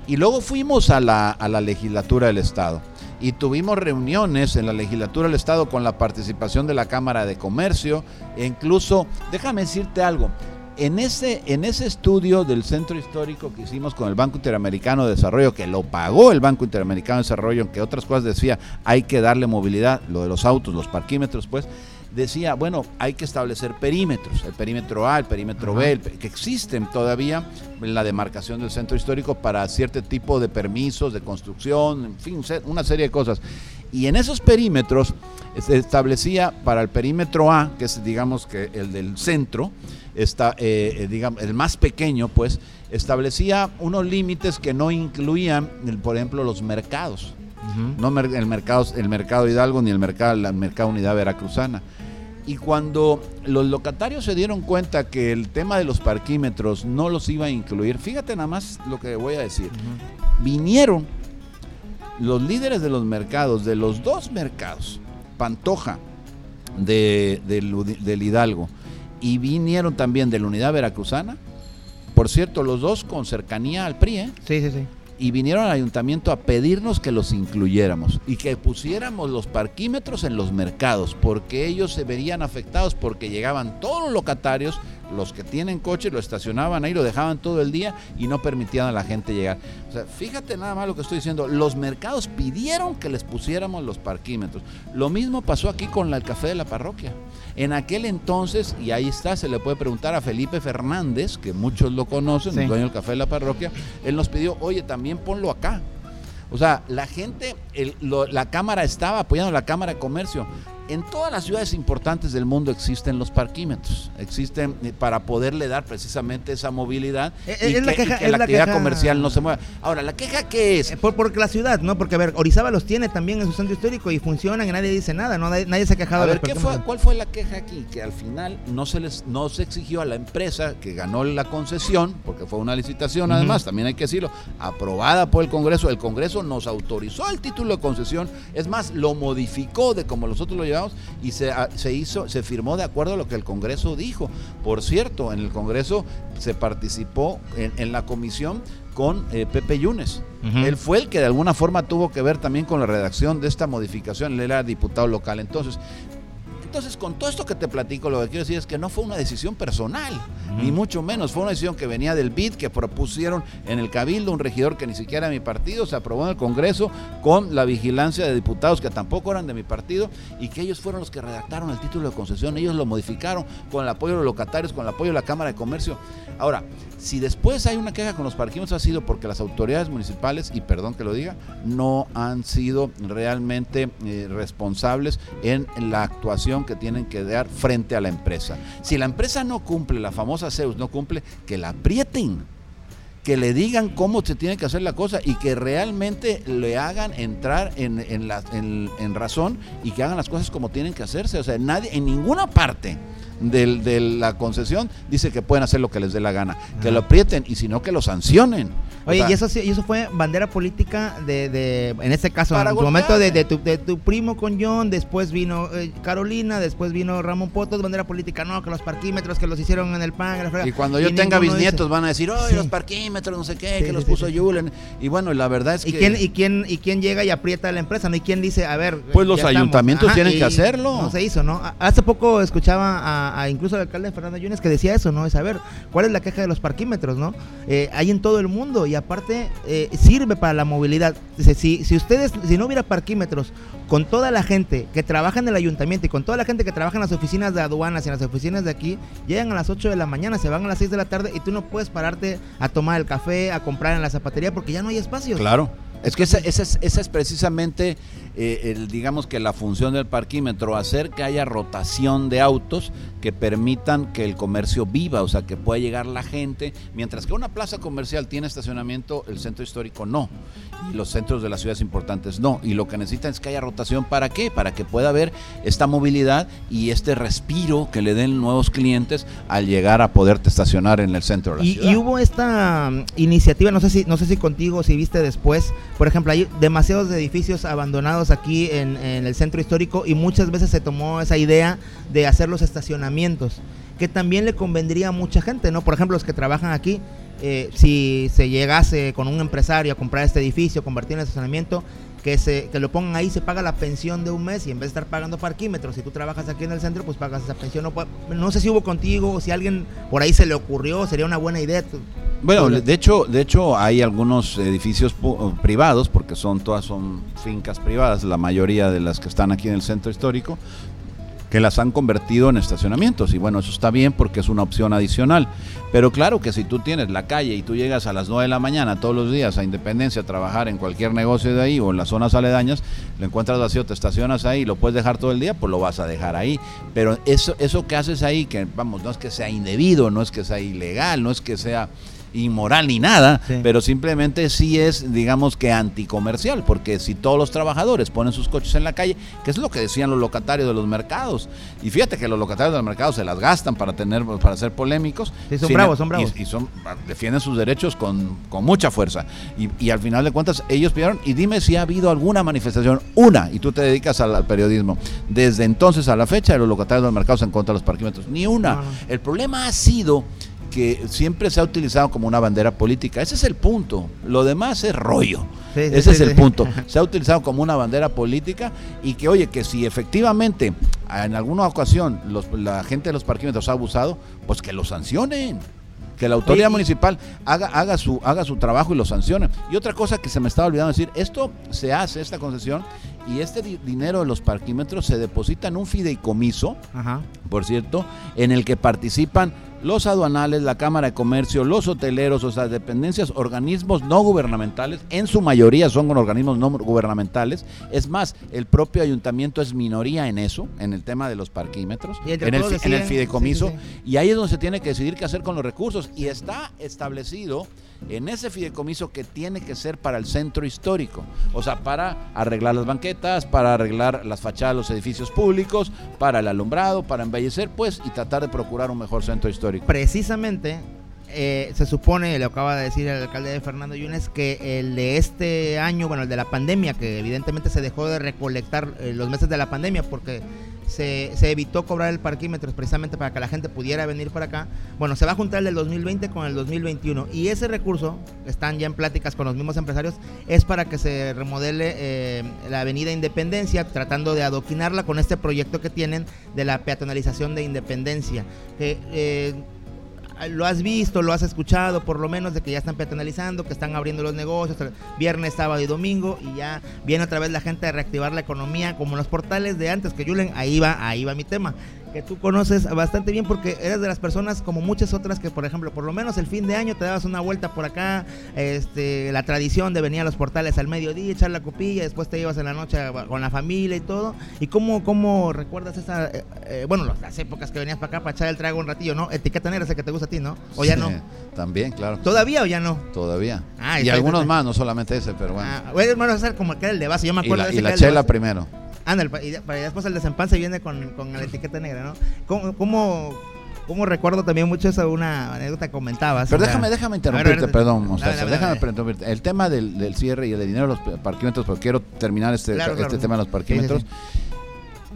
Y luego fuimos a la, a la legislatura del Estado y tuvimos reuniones en la legislatura del Estado con la participación de la Cámara de Comercio e incluso, déjame decirte algo, en ese, en ese estudio del centro histórico que hicimos con el Banco Interamericano de Desarrollo, que lo pagó el Banco Interamericano de Desarrollo, aunque otras cosas decía, hay que darle movilidad, lo de los autos, los parquímetros, pues, decía, bueno, hay que establecer perímetros, el perímetro A, el perímetro B, que existen todavía en la demarcación del centro histórico para cierto tipo de permisos de construcción, en fin, una serie de cosas. Y en esos perímetros se establecía para el perímetro A, que es digamos que el del centro, está, eh, eh, digamos, el más pequeño, pues, establecía unos límites que no incluían, por ejemplo, los mercados. No el mercado, el mercado Hidalgo ni el mercado, la mercado Unidad Veracruzana. Y cuando los locatarios se dieron cuenta que el tema de los parquímetros no los iba a incluir, fíjate nada más lo que voy a decir. Vinieron los líderes de los mercados, de los dos mercados, Pantoja de, del Hidalgo y vinieron también de la unidad veracruzana. Por cierto, los dos con cercanía al PRI, ¿eh? Sí, sí, sí. Y vinieron al ayuntamiento a pedirnos que los incluyéramos y que pusiéramos los parquímetros en los mercados, porque ellos se verían afectados porque llegaban todos los locatarios los que tienen coche lo estacionaban ahí, lo dejaban todo el día y no permitían a la gente llegar. O sea, fíjate nada más lo que estoy diciendo. Los mercados pidieron que les pusiéramos los parquímetros. Lo mismo pasó aquí con el café de la parroquia. En aquel entonces, y ahí está, se le puede preguntar a Felipe Fernández, que muchos lo conocen, el dueño del café de la parroquia, él nos pidió, oye, también ponlo acá. O sea, la gente, la Cámara estaba apoyando la Cámara de Comercio. En todas las ciudades importantes del mundo existen los parquímetros, existen eh, para poderle dar precisamente esa movilidad eh, eh, y, que, la, actividad comercial no se mueva. Ahora, ¿la queja qué es? Por, porque la ciudad, ¿no? Porque, a ver, Orizaba los tiene también en su centro histórico y funcionan y nadie dice nada, ¿no? Nadie, se ha quejado. A ver, ¿qué fue, ¿cuál fue la queja aquí? Que al final no se les no se exigió a la empresa que ganó la concesión, porque fue una licitación además, también hay que decirlo, aprobada por el Congreso. El Congreso nos autorizó el título de concesión, es más, lo modificó de como nosotros lo llevamos y se, ah, se, hizo, se firmó de acuerdo a lo que el Congreso dijo. Por cierto, en el Congreso se participó en, la comisión con eh, Pepe Yunes. Él fue el que de alguna forma tuvo que ver también con la redacción de esta modificación. Él era diputado local. Entonces, entonces con todo esto que te platico, lo que quiero decir es que no fue una decisión personal, ni mucho menos, fue una decisión que venía del BID, que propusieron en el Cabildo un regidor que ni siquiera mi partido, se aprobó en el Congreso con la vigilancia de diputados que tampoco eran de mi partido y que ellos fueron los que redactaron el título de concesión, ellos lo modificaron con el apoyo de los locatarios, con el apoyo de la Cámara de Comercio. Ahora, si después hay una queja con los parquímetros ha sido porque las autoridades municipales, y perdón que lo diga, no han sido realmente eh, responsables en la actuación que tienen que dar frente a la empresa. Si la empresa no cumple, la famosa Zeus no cumple, que la aprieten que le digan cómo se tiene que hacer la cosa y que realmente le hagan entrar en, en, en razón y que hagan las cosas como tienen que hacerse. O sea, nadie, en ninguna parte del, de la concesión dice que pueden hacer lo que les dé la gana, que lo aprieten y si no que lo sancionen. Oye, y eso y eso fue bandera política de, de en este caso, en su momento de, de, tu, de, tu, primo con John, después vino eh, Carolina, después vino Ramón Potos, bandera política, no, que los parquímetros que los hicieron en el PAN. y cuando yo tenga bisnietos van a decir, oye, los parquímetros, no sé qué, que los puso Julen. Y bueno, la verdad es ¿Y que... Quién, y, quién, ¿Y quién llega y aprieta a la empresa? ¿no? ¿Y quién dice, a ver... Pues los ayuntamientos tienen que hacerlo. No se hizo, ¿no? Hace poco escuchaba a, a incluso al alcalde Fernando Yunes que decía eso, ¿no? Es a ver, ¿cuál es la queja de los parquímetros, no? Eh, hay en todo el mundo y aparte eh, sirve para la movilidad. Dice, si, si ustedes, si no hubiera parquímetros con toda la gente que trabaja en el ayuntamiento y con toda la gente que trabaja en las oficinas de aduanas y en las oficinas de aquí, llegan a las 8 de la mañana, se van a las 6 de la tarde y tú no puedes pararte a tomar el café, a comprar en la zapatería porque ya no hay espacio. Claro. Es que esa, esa, es, esa es precisamente, eh, el, digamos que la función del parquímetro, hacer que haya rotación de autos que permitan que el comercio viva, o sea, que pueda llegar la gente. Mientras que una plaza comercial tiene estacionamiento, el centro histórico no. Y los centros de las ciudades importantes no. Y lo que necesitan es que haya rotación. ¿Para qué? Para que pueda haber esta movilidad y este respiro que le den nuevos clientes al llegar a poderte estacionar en el centro de la y, ciudad. Y hubo esta um, iniciativa, no sé si, no sé si contigo, si viste después, por ejemplo, hay demasiados edificios abandonados aquí en, el centro histórico y muchas veces se tomó esa idea de hacer los estacionamientos, que también le convendría a mucha gente, ¿no? Por ejemplo, los que trabajan aquí, eh, si se llegase con un empresario a comprar este edificio, convertirlo en estacionamiento, que, se, que lo pongan ahí, se paga la pensión de un mes y en vez de estar pagando parquímetros, si tú trabajas aquí en el centro, pues pagas esa pensión. No, no sé si hubo contigo o si alguien por ahí se le ocurrió, sería una buena idea. Bueno, de hecho, de hecho hay algunos edificios privados, porque son todas son fincas privadas, la mayoría de las que están aquí en el centro histórico, que las han convertido en estacionamientos. Y bueno, eso está bien porque es una opción adicional. Pero claro que si tú tienes la calle y tú llegas a las 9 de la mañana todos los días a Independencia a trabajar en cualquier negocio de ahí o en las zonas aledañas, lo encuentras vacío, te estacionas ahí, lo puedes dejar todo el día, pues lo vas a dejar ahí. Pero eso, eso que haces ahí, que vamos, no es que sea indebido, no es que sea ilegal, no es que sea inmoral ni nada, sí. pero simplemente sí es, digamos que anticomercial, porque si todos los trabajadores ponen sus coches en la calle, que es lo que decían los locatarios de los mercados, y fíjate que los locatarios de los mercados se las gastan para tener, para ser polémicos, sí, son bravos, son bravos. Y, y, son, defienden sus derechos con, con mucha fuerza, y, y, al final de cuentas ellos pidieron, y dime si ha habido alguna manifestación, una, y tú te dedicas al, al periodismo, desde entonces a la fecha de los locatarios de los mercados en contra de los parquímetros, ni una. No, no. El problema ha sido que siempre se ha utilizado como una bandera política. Ese es el punto. Lo demás es rollo. Sí, Ese sí, es el punto. Se ha utilizado como una bandera política y que, oye, que si efectivamente en alguna ocasión los, la gente de los parquímetros ha abusado, pues que lo sancionen. Que la autoridad municipal haga, haga, su, haga su trabajo y lo sancione. Y otra cosa que se me estaba olvidando decir, esto se hace, esta concesión, y este di dinero de los parquímetros se deposita en un fideicomiso, Ajá. por cierto, en el que participan los aduanales, la Cámara de Comercio, los hoteleros, o sea, dependencias, organismos no gubernamentales, en su mayoría son organismos no gubernamentales. Es más, el propio ayuntamiento es minoría en eso, en el tema de los parquímetros, en el, en el, fideicomiso, sí, sí, sí. y ahí es donde se tiene que decidir qué hacer con los recursos. Y está establecido en ese fideicomiso que tiene que ser para el centro histórico, o sea, para arreglar las banquetas, para arreglar las fachadas de los edificios públicos, para el alumbrado, para embellecer, pues, y tratar de procurar un mejor centro histórico. Precisamente, eh, se supone, le acaba de decir el alcalde de Fernando Yunes, que el de este año, bueno, el de la pandemia, que evidentemente se dejó de recolectar eh, los meses de la pandemia porque se, se evitó cobrar el parquímetro precisamente para que la gente pudiera venir para acá. Bueno, se va a juntar el del 2020 con el 2021 y ese recurso, están ya en pláticas con los mismos empresarios, es para que se remodele eh, la avenida Independencia, tratando de adoquinarla con este proyecto que tienen de la peatonalización de Independencia. Eh, lo has visto, lo has escuchado, por lo menos de que ya están peatonalizando, que están abriendo los negocios, viernes, sábado y domingo, y ya viene otra vez la gente a reactivar la economía, como los portales de antes, que Julen, ahí va, ahí va mi tema que tú conoces bastante bien porque eres de las personas como muchas otras que, por ejemplo, por lo menos el fin de año te dabas una vuelta por acá, este, la tradición de venir a los portales al mediodía, echar la copilla, después te ibas en la noche con la familia y todo. ¿Y cómo, cómo recuerdas esa, eh, eh, bueno, las épocas que venías para acá para echar el trago un ratillo, ¿no? Etiqueta negra, ese que te gusta a ti, ¿no? ¿O ya no? También, claro. ¿Todavía o ya no? Todavía. Ah, y algunos más, no solamente ese, pero bueno. Ah, bueno, hermano, hacer como aquel el de base, yo me acuerdo y la, de Y la chela primero. Anda, y, después el desempanse viene con, con la etiqueta negra, ¿no? ¿Cómo, cómo, cómo recuerdo también mucho esa una anécdota que comentabas? Pero déjame, déjame interrumpirte, perdón, déjame interrumpirte. El tema del, del, cierre y el dinero de los parquímetros, porque quiero terminar este, este tema de los parquímetros.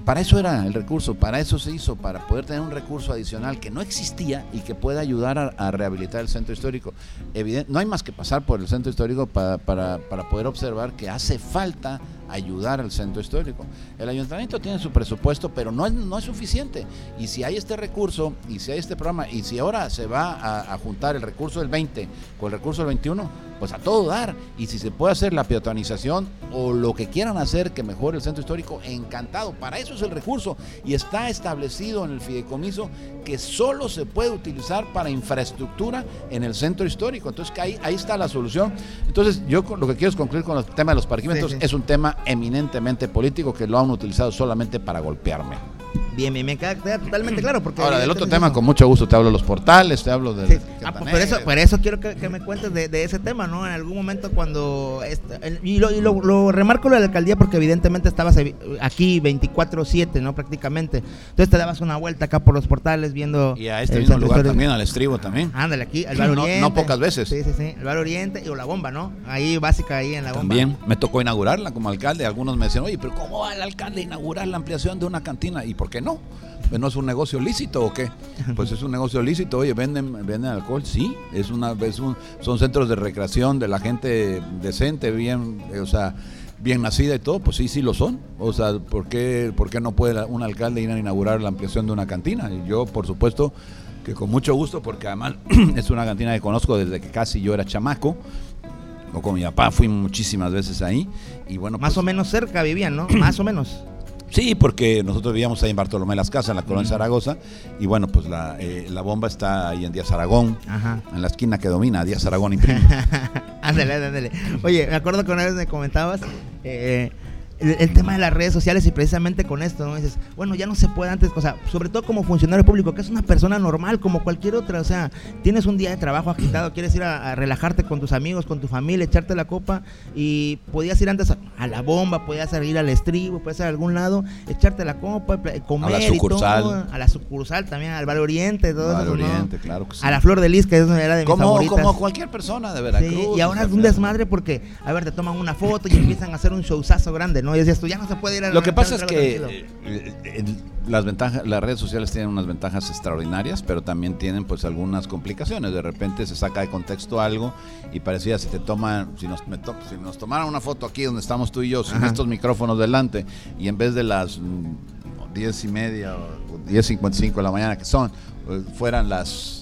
para eso era el recurso, para eso se hizo, para poder tener un recurso adicional que no existía y que pueda ayudar a, rehabilitar el centro histórico. Evidente, no hay más que pasar por el centro histórico para, para, para poder observar que hace falta ayudar al centro histórico. El ayuntamiento tiene su presupuesto, pero no es, no es suficiente. Y si hay este recurso, y si hay este programa, y si ahora se va a, a juntar el recurso del 20 con el recurso del 21, pues a todo dar. Y si se puede hacer la peatonización o lo que quieran hacer que mejore el centro histórico, encantado. Para eso es el recurso. Y está establecido en el fideicomiso que solo se puede utilizar para infraestructura en el centro histórico. Entonces que ahí, ahí está la solución. Entonces yo lo que quiero es concluir con el tema de los parquímetros. Es un tema eminentemente político que lo han utilizado solamente para golpearme. Bien, me queda, totalmente claro. Porque Ahora, del otro tema, con mucho gusto te hablo de los portales, te hablo de. Ah, pues, por, eso, por eso quiero que, me cuentes de, ese tema, ¿no? En algún momento cuando. y, lo, y lo, remarco lo de la alcaldía porque evidentemente estabas aquí 24-7, ¿no? Prácticamente. Entonces te dabas una vuelta acá por los portales viendo. Y a este mismo lugar también, al estribo también. Ándale, aquí, al Bar Oriente. No, pocas veces. Sí, sí, sí. El Bar Oriente y la bomba, ¿no? Ahí, básica, ahí en la bomba. También me tocó inaugurarla como alcalde. Algunos me decían, oye, pero ¿cómo va el alcalde a inaugurar la ampliación de una cantina? ¿Y por qué no? ¿No es un negocio lícito o qué? Pues es un negocio lícito, oye, venden, venden alcohol, sí, es una, es un, son centros de recreación de la gente decente, bien, o sea, bien nacida y todo, pues sí, sí lo son. O sea, ¿por qué, por qué no puede un alcalde ir a inaugurar la ampliación de una cantina? Y yo, por supuesto, que con mucho gusto, porque además es una cantina que conozco desde que casi yo era chamaco. O con mi papá fui muchísimas veces ahí. Y bueno, más pues o menos cerca vivían, ¿no? más o menos. Sí, porque nosotros vivíamos ahí en Bartolomé Las Casas, en la colonia Zaragoza, y bueno, pues la, eh, la bomba está ahí en Díaz Aragón, en la esquina que domina, Díaz Aragón y Primo. ándale, ándale. Oye, me acuerdo que una vez me comentabas eh, el, tema de las redes sociales y precisamente con esto, ¿no? Dices, bueno, ya no se puede antes, o sea, sobre todo como funcionario público, que es una persona normal como cualquier otra, o sea, tienes un día de trabajo agitado, quieres ir a, relajarte con tus amigos, con tu familia, echarte la copa y podías ir antes a, la bomba, podías ir al estribo, podías ir a algún lado, echarte la copa, comer a la sucursal, a la sucursal también, al Bar Oriente, todo Bar Oriente, claro que sí. A la Flor de Lis, que era de mis como, favoritas. Como cualquier persona de Veracruz. y ahora es un desmadre porque, a ver, te toman una foto y empiezan a hacer un showzazo grande, ¿no? Y decías tú, ya no se puede lo que pasa es que eh, las ventajas, las redes sociales tienen unas ventajas extraordinarias, pero también tienen pues algunas complicaciones. De repente se saca de contexto algo y parecía si te toman, si nos, si nos tomaran una foto aquí donde estamos tú y yo, sin estos micrófonos delante, y en vez de las mm, diez y media o 10.55 de la mañana que son, pues, fueran las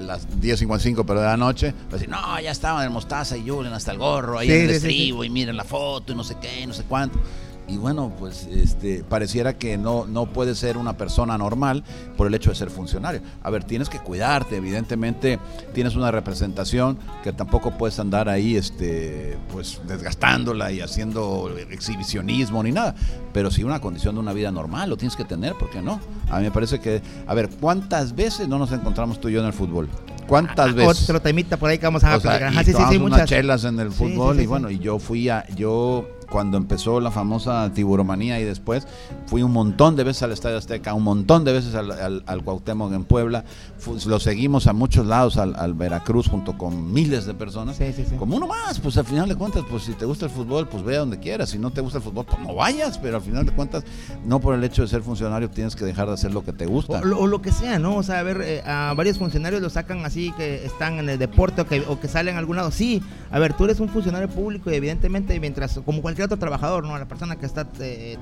las 10.55 pero de la noche, pues decir, no, ya estaban en Mostaza y Julen hasta el gorro, ahí en el estribo, y miren la foto y no sé qué, no sé cuánto y bueno, pues este, pareciera que no, no puede ser una persona normal por el hecho de ser funcionario. A ver, tienes que cuidarte, evidentemente tienes una representación que tampoco puedes andar ahí este, pues desgastándola y haciendo exhibicionismo ni nada, pero sí una condición de una vida normal, lo tienes que tener, ¿por qué no? A mí me parece que, a ver, ¿cuántas veces no nos encontramos tú y yo en el fútbol? ¿Cuántas ah, veces? Otro temita por ahí que vamos a o sea, y sí, sí, muchas chelas en el fútbol y bueno, y yo fui a yo cuando empezó la famosa tiburomanía y después fui un montón de veces al Estadio Azteca, un montón de veces al, al, al Cuauhtémoc en Puebla, Fu- lo seguimos a muchos lados, al, al Veracruz junto con miles de personas, como uno más, pues al final de cuentas, pues si te gusta el fútbol, pues ve a donde quieras, si no te gusta el fútbol, pues no vayas, pero al final de cuentas, no por el hecho de ser funcionario tienes que dejar de hacer lo que te gusta. O, lo- o lo que sea, ¿no? O sea, a ver, eh, a varios funcionarios lo sacan así que están en el deporte o que, o que salen a algún lado. Sí, a ver, tú eres un funcionario público y evidentemente mientras, como cualquier otro trabajador, ¿no? La persona que está, eh,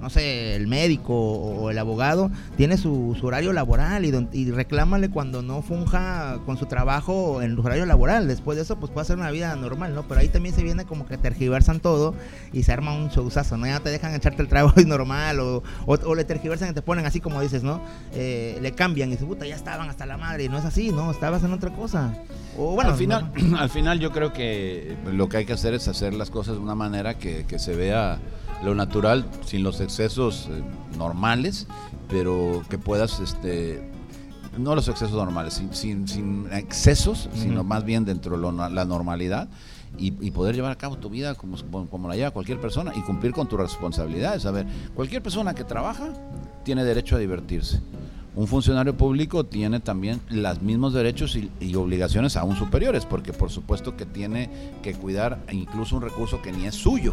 no sé, el médico o el abogado, tiene su, su horario laboral y, don- y reclámale cuando no funja con su trabajo en su horario laboral. Después de eso, pues puede hacer una vida normal, ¿no? Pero ahí también se viene como que tergiversan todo y se arma un showzazo, ¿no? Ya te dejan echarte el trabajo normal o, o, o le tergiversan y te ponen así como dices, ¿no? Eh, le cambian y dices, puta, ya estaban hasta la madre y no es así, ¿no? Estabas en otra cosa. O bueno, al final, al final yo creo que lo que hay que hacer es hacer las cosas de una manera que, que se vea lo natural, sin los excesos eh, normales, pero que puedas, este, no los excesos normales, sin, sin, sin excesos, sino más bien dentro de lo la normalidad. Y, y poder llevar a cabo tu vida como, como la lleva cualquier persona y cumplir con tus responsabilidades. A ver, cualquier persona que trabaja tiene derecho a divertirse. Un funcionario público tiene también los mismos derechos y, y obligaciones aún superiores, porque por supuesto que tiene que cuidar incluso un recurso que ni es suyo.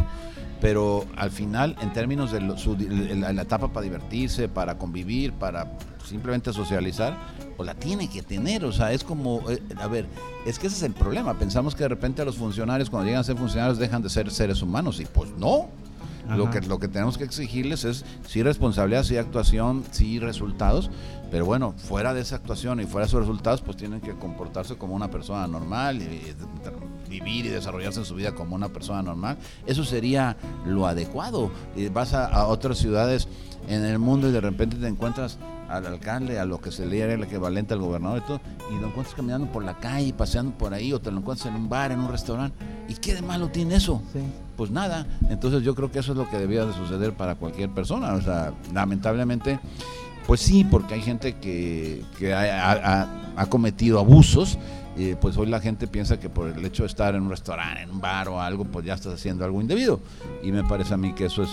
Pero al final, en términos de lo- su- la, la etapa para divertirse, para convivir, para simplemente socializar, pues la tiene que tener. O sea, es como, eh, a ver, es que ese es el problema. Pensamos que de repente a los funcionarios, cuando llegan a ser funcionarios, dejan de ser seres humanos. Y pues no. Lo que, lo que tenemos que exigirles es sí responsabilidad, sí actuación, sí resultados, pero bueno, fuera de esa actuación y fuera de esos resultados, pues tienen que comportarse como una persona normal y, vivir y desarrollarse en su vida como una persona normal. Eso sería lo adecuado. Y vas a, a otras ciudades en el mundo y de repente te encuentras al alcalde, a lo que se le era el equivalente al gobernador y todo, y lo encuentras caminando por la calle, paseando por ahí, o te lo encuentras en un bar, en un restaurante. ¿Y qué de malo tiene eso? Pues nada. Entonces yo creo que eso es lo que debía de suceder para cualquier persona. O sea, lamentablemente, pues sí, porque hay gente que, ha, cometido abusos. pues hoy la gente piensa que por el hecho de estar en un restaurante, en un bar o algo, pues ya estás haciendo algo indebido. Y me parece a mí que eso es,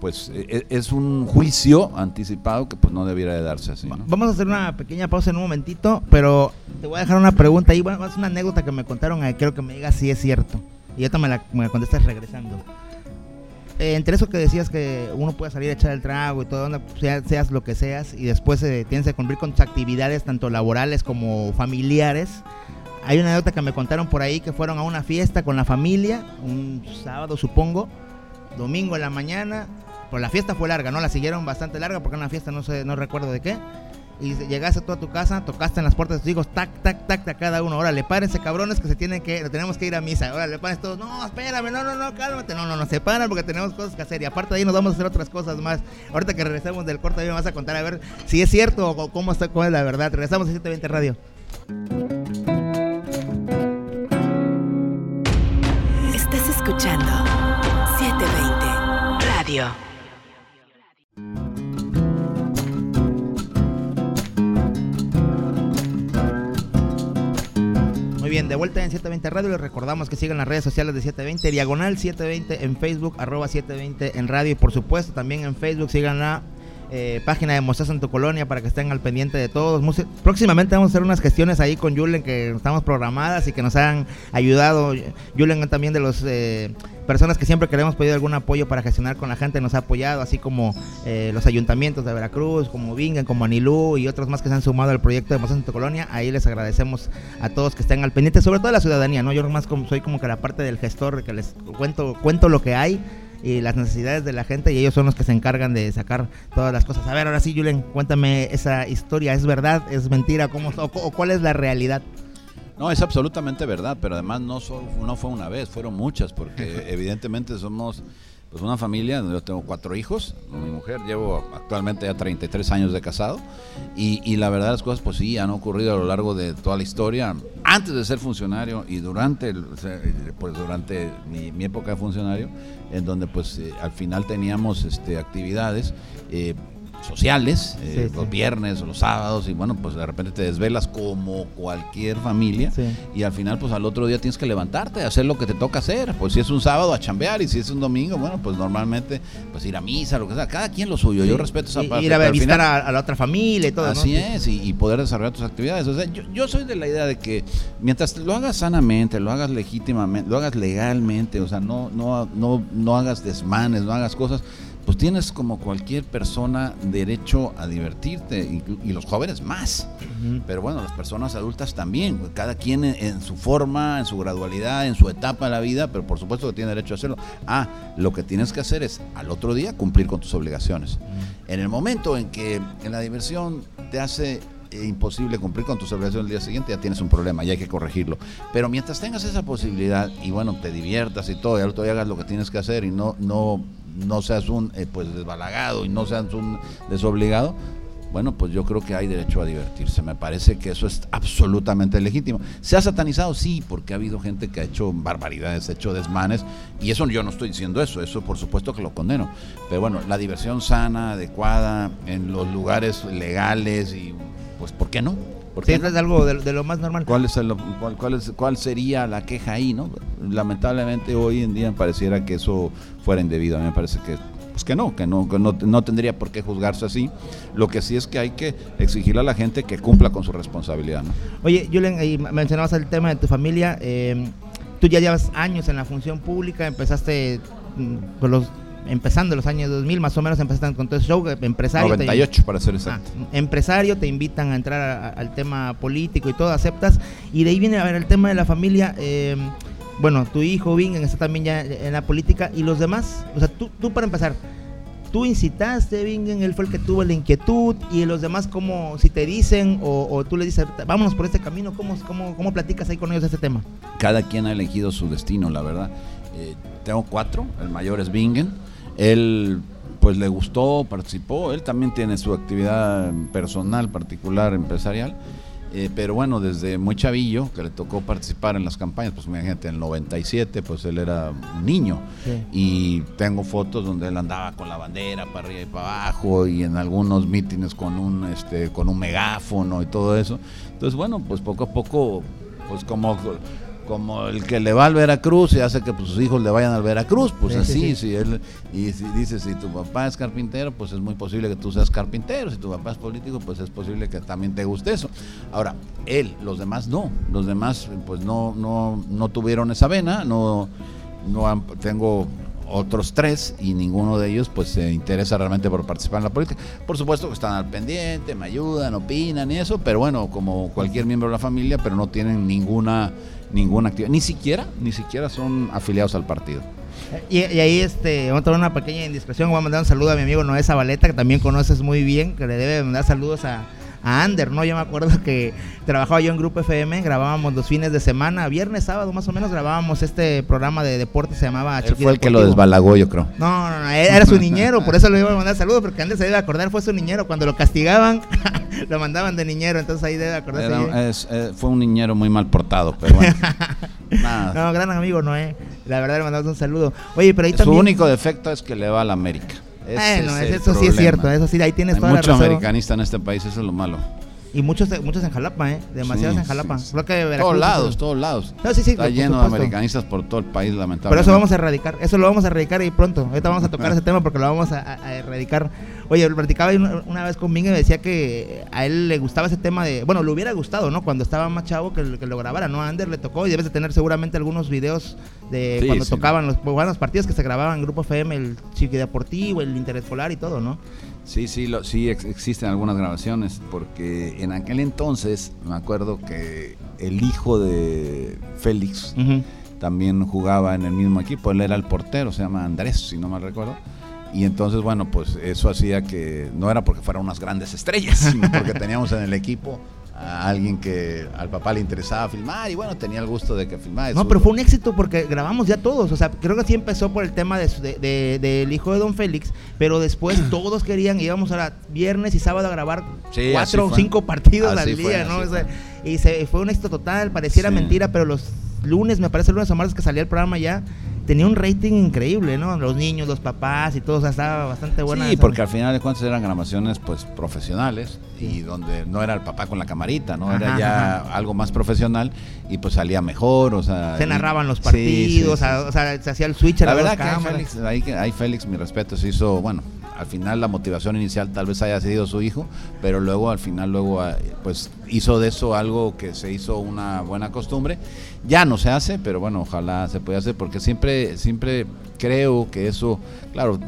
pues, e- es un juicio anticipado que pues no debiera de darse así. Vamos a hacer una pequeña pausa en un momentito, pero te voy a dejar una pregunta ahí. Bueno, es una anécdota que me contaron, eh, quiero que me digas si es cierto. Y ahorita me me la contestas regresando. Eh, entre eso que decías que uno puede salir a echar el trago y todo, onda, sea- seas lo que seas, y después eh, tienes que cumplir con tus actividades, tanto laborales como familiares. Hay una anécdota que me contaron por ahí que fueron a una fiesta con la familia, un sábado supongo, domingo en la mañana. Pues la fiesta fue larga, ¿no? La siguieron bastante larga porque era una fiesta, no sé, no recuerdo de qué. Y llegaste tú a tu casa, tocaste en las puertas de tus hijos, tac, tac, tac, a cada uno. Órale, párense, cabrones, que se tienen que, tenemos que ir a misa. Órale, párense todos. No, espérame, no, no, no, cálmate. No, no, no, se paran porque tenemos cosas que hacer. Y aparte de ahí nos vamos a hacer otras cosas más. Ahorita que regresemos del corte, ahí me vas a contar a ver si es cierto o cómo está, cuál es la verdad. Regresamos a 720 Radio. Estás escuchando 720 Radio. Bien, de vuelta en 720 Radio. Les recordamos que sigan las redes sociales de 720, diagonal 720 en Facebook, arroba 720 en radio. Y por supuesto, también en Facebook sigan la eh, página de Mostaza en tu colonia para que estén al pendiente de todos. Próximamente vamos a hacer unas gestiones ahí con Julen que estamos programadas y que nos han ayudado. Julen también de los eh, personas que siempre queremos pedir algún apoyo para gestionar con la gente, nos ha apoyado, así como eh, los ayuntamientos de Veracruz, como Vingan, como Anilú y otros más que se han sumado al proyecto de Mostaza en tu colonia. Ahí les agradecemos a todos que estén al pendiente, sobre todo a la ciudadanía, ¿no? Yo más soy como que la parte del gestor que les cuento, cuento lo que hay y las necesidades de la gente y ellos son los que se encargan de sacar todas las cosas. A ver, ahora sí, Julen, cuéntame esa historia, ¿es verdad? ¿Es mentira? ¿Cómo, o, o cuál es la realidad? No, es absolutamente verdad, pero además no, solo, no fue una vez, fueron muchas, porque evidentemente somos pues una familia, yo tengo cuatro hijos, mi mujer, llevo actualmente ya 33 años de casado, y, y la verdad las cosas pues sí han ocurrido a lo largo de toda la historia, antes de ser funcionario y durante, el- pues durante mi, mi época de funcionario, en donde pues eh, al final teníamos este, actividades. eh, sociales, eh, Sí, los viernes o los sábados, y bueno, pues de repente te desvelas como cualquier familia, Sí. y al final, pues al otro día tienes que levantarte, hacer lo que te toca hacer. Pues si es un sábado, a chambear, y si es un domingo, bueno, pues normalmente, pues ir a misa, lo que sea, cada quien lo suyo, yo respeto esa Y- parte. Ir a visitar final- a, a la otra familia y todo. Así Sí. es, y, y poder desarrollar tus actividades. O sea, yo, yo soy de la idea de que mientras lo hagas sanamente, lo hagas legítimamente, lo hagas legalmente, o sea, no, no, no, no hagas desmanes, no hagas cosas, pues tienes como cualquier persona derecho a divertirte, y los jóvenes más. Pero bueno, las personas adultas también, pues, cada quien en, en su forma, en su gradualidad, en su etapa de la vida, pero por supuesto que tiene derecho a hacerlo. Ah, lo que tienes que hacer es al otro día cumplir con tus obligaciones. En el momento en que en la diversión te hace eh, imposible cumplir con tus obligaciones el día siguiente, ya tienes un problema y hay que corregirlo. Pero mientras tengas esa posibilidad y bueno, te diviertas y todo, y al otro día hagas lo que tienes que hacer y no, no, no seas un eh, pues desbalagado y no seas un desobligado, bueno, pues yo creo que hay derecho a divertirse. Me parece que eso es absolutamente legítimo. ¿Se ha satanizado? Sí, porque ha habido gente que ha hecho barbaridades, ha hecho desmanes, y eso yo no estoy diciendo eso, eso por supuesto que lo condeno. Pero bueno, la diversión sana, adecuada, en los lugares legales, y pues ¿por qué no? ¿Por Sí, es algo de, de lo más normal. ¿Cuál, es el- cuál, cuál es- cuál sería la queja ahí? no Lamentablemente hoy en día me pareciera que eso fuera indebido. A mí me parece que, pues que no, que no, que no, no tendría por qué juzgarse así. Lo que sí es que hay que exigirle a la gente que cumpla con su responsabilidad. ¿no? Oye, Julen, ahí mencionabas el tema de tu familia. eh, tú ya llevas años en la función pública, empezaste mm, con los empezando los años 2000, más o menos empezaste con todo ese show, empresario. te- 98 para ser exacto. Ah, empresario, te invitan a entrar a- a- al tema político y todo, aceptas. Y de ahí viene a ver el tema de la familia. eh, bueno, tu hijo Vingen está también ya en la política y los demás. O sea, tú, tú para empezar, tú incitaste, Vingen, él fue el que tuvo la inquietud y los demás, como si te dicen o, o tú le dices, vámonos por este camino, ¿cómo, cómo, cómo platicas ahí con ellos de este tema? Cada quien ha elegido su destino, la verdad. Eh, tengo cuatro, el mayor es Bingen. Él pues le gustó, participó, él también tiene su actividad personal, particular, empresarial. Eh, pero bueno, desde muy chavillo, que le tocó participar en las campañas, pues imagínate, en el 97, pues él era un niño. Y tengo fotos donde él andaba con la bandera para arriba y para abajo, y en algunos mítines con un, este, con un megáfono y todo eso. Entonces, bueno, pues poco a poco, pues como como el que le va al Veracruz y hace que pues, sus hijos le vayan al Veracruz, pues Sí, así, sí, sí. si él y si dice si tu papá es carpintero, pues es muy posible que tú seas carpintero, si tu papá es político, pues es posible que también te guste eso. Ahora, él, los demás no, los demás pues no no no tuvieron esa vena, no no han- tengo otros tres y ninguno de ellos pues se interesa realmente por participar en la política. Por supuesto que están al pendiente, me ayudan, opinan y eso, pero bueno, como cualquier miembro de la familia, pero no tienen ninguna ninguna actividad, ni siquiera ni siquiera son afiliados al partido. Y, ahí este, vamos a tomar una pequeña indiscreción. Voy a mandar un saludo a mi amigo Noé Zabaleta, que también conoces muy bien, que le debe mandar saludos a, a Ander, ¿no? Yo me acuerdo que trabajaba yo en Grupo FM, grabábamos los fines de semana, viernes, sábado más o menos, grabábamos este programa de deporte, se llamaba Él Chiqui fue el que lo desbalagó, yo creo. No, no, no, era su niñero, por eso le iba a mandar saludos, porque Ander se debe acordar, fue su niñero. Cuando lo castigaban, lo mandaban de niñero, entonces ahí debe acordarse. Era- es- eh, fue un niñero muy mal portado, pero bueno. Nada. No, gran amigo Noé. La verdad le mandamos un saludo. Oye, pero ahí Su también. único defecto es que le va a la América. Ese Bueno, es eso sí es problema. cierto, eso sí, ahí tienes Hay toda la mucho razón. americanista en este país, eso es lo malo. Y muchos, muchos en Jalapa, ¿eh? Demasiados Sí, en Jalapa. sí, sí. Creo que Veracruz, Todos lados, todos lados. No, Está lleno de americanistas por todo el país, lamentablemente. Pero eso vamos a erradicar, eso lo vamos a erradicar ahí pronto. Ahorita vamos a tocar ese tema porque lo vamos a, a- a erradicar. Oye, platicaba una, vez con Mingue y me decía que a él le gustaba ese tema de. Bueno, le hubiera gustado, ¿no? Cuando estaba más chavo que, que lo grabara, ¿no? A Ander le tocó y debes de tener seguramente algunos videos de Sí, cuando sí. tocaban los, bueno, los partidos que se grababan en Grupo FM, el Chiqui Deportivo, el Interescolar y todo, ¿no? Sí, sí, lo- sí ex- existen algunas grabaciones, porque en aquel entonces me acuerdo que el hijo de Félix también jugaba en el mismo equipo, él era el portero, se llama Andrés, si no mal recuerdo. Y entonces, bueno, pues eso hacía que no era porque fueran unas grandes estrellas, sino porque teníamos en el equipo a alguien que al papá le interesaba filmar y bueno, tenía el gusto de que filmara. No, pero fue un éxito porque grabamos ya todos. O sea, creo que sí empezó por el tema de, su- de- de- del hijo de Don Félix, pero después todos querían, íbamos a la viernes y sábado a grabar Sí, cuatro así o cinco partidos Así al fue, día, ¿no? así O sea, y se, fue un éxito total, pareciera Sí. mentira, pero los lunes, me parece el lunes o martes que salía el programa ya, tenía un rating increíble, ¿no? Los niños, los papás y todo, o sea, estaba bastante buena. Sí, porque al final de cuentas eran grabaciones pues profesionales y donde no era el papá con la camarita, ¿no? Era Ajá, ya ajá. algo más profesional y pues salía mejor, o sea... Se y- narraban los partidos, sí, sí, o sea, se hacía el switch a La verdad dos que ahí. Félix, ahí Félix, mi respeto, se hizo, bueno, al final la motivación inicial tal vez haya sido su hijo, pero luego al final luego ah, pues hizo de eso algo que se hizo una buena costumbre. Ya no se hace, pero bueno, ojalá se pueda hacer porque siempre siempre creo que eso, claro,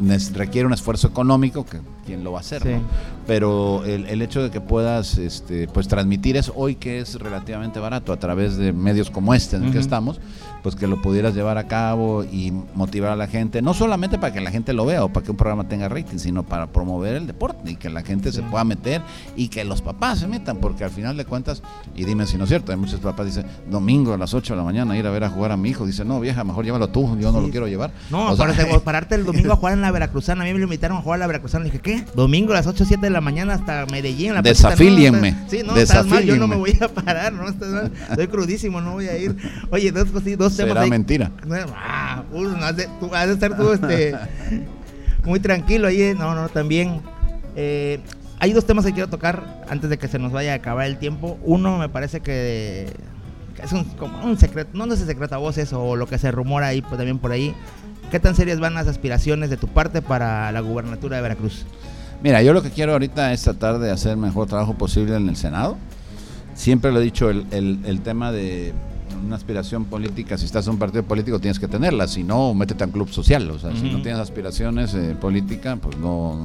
nes- requiere un esfuerzo económico que quién lo va a hacer, Sí. ¿no? pero el, el hecho de que puedas este, pues transmitir eso hoy que es relativamente barato a través de medios como este en el que estamos, pues que lo pudieras llevar a cabo y motivar a la gente, no solamente para que la gente lo vea o para que un programa tenga rating, sino para promover el deporte y que la gente se pueda meter y que los papás se metan, porque al final de cuentas, y dime si no es cierto, hay muchos papás dicen, domingo a las 8 de la mañana ir a ver a jugar a mi hijo, dice, no vieja, mejor llévalo tú, yo no lo quiero llevar. No, O sea, pararte, el domingo a jugar en la Veracruzana. A mí me lo invitaron a jugar a la Veracruzana. Le dije, ¿qué? Domingo a las 8 o 7 de la mañana hasta Medellín. La. Desafílienme, No, sí, no, estás mal, yo no me voy a parar, ¿no? Estás mal. Estoy crudísimo, no voy a ir. Oye, dos, dos temas Será ahí. mentira. Ah, has de, tú, has de estar tú este, muy tranquilo ahí. No, no, también. eh, hay dos temas que quiero tocar antes de que se nos vaya a acabar el tiempo. Uno me parece que, que es un, como un secreto, no, no es secreto a voces o lo que se rumora ahí pues, también por ahí. ¿Qué tan serias van las aspiraciones de tu parte para la gubernatura de Veracruz? Mira, yo lo que quiero ahorita es tratar de hacer el mejor trabajo posible en el Senado. Siempre lo he dicho, el, el- el tema de una aspiración política, si estás en un partido político tienes que tenerla, si no, métete a un club social. O sea, si no tienes aspiraciones eh, políticas, pues no,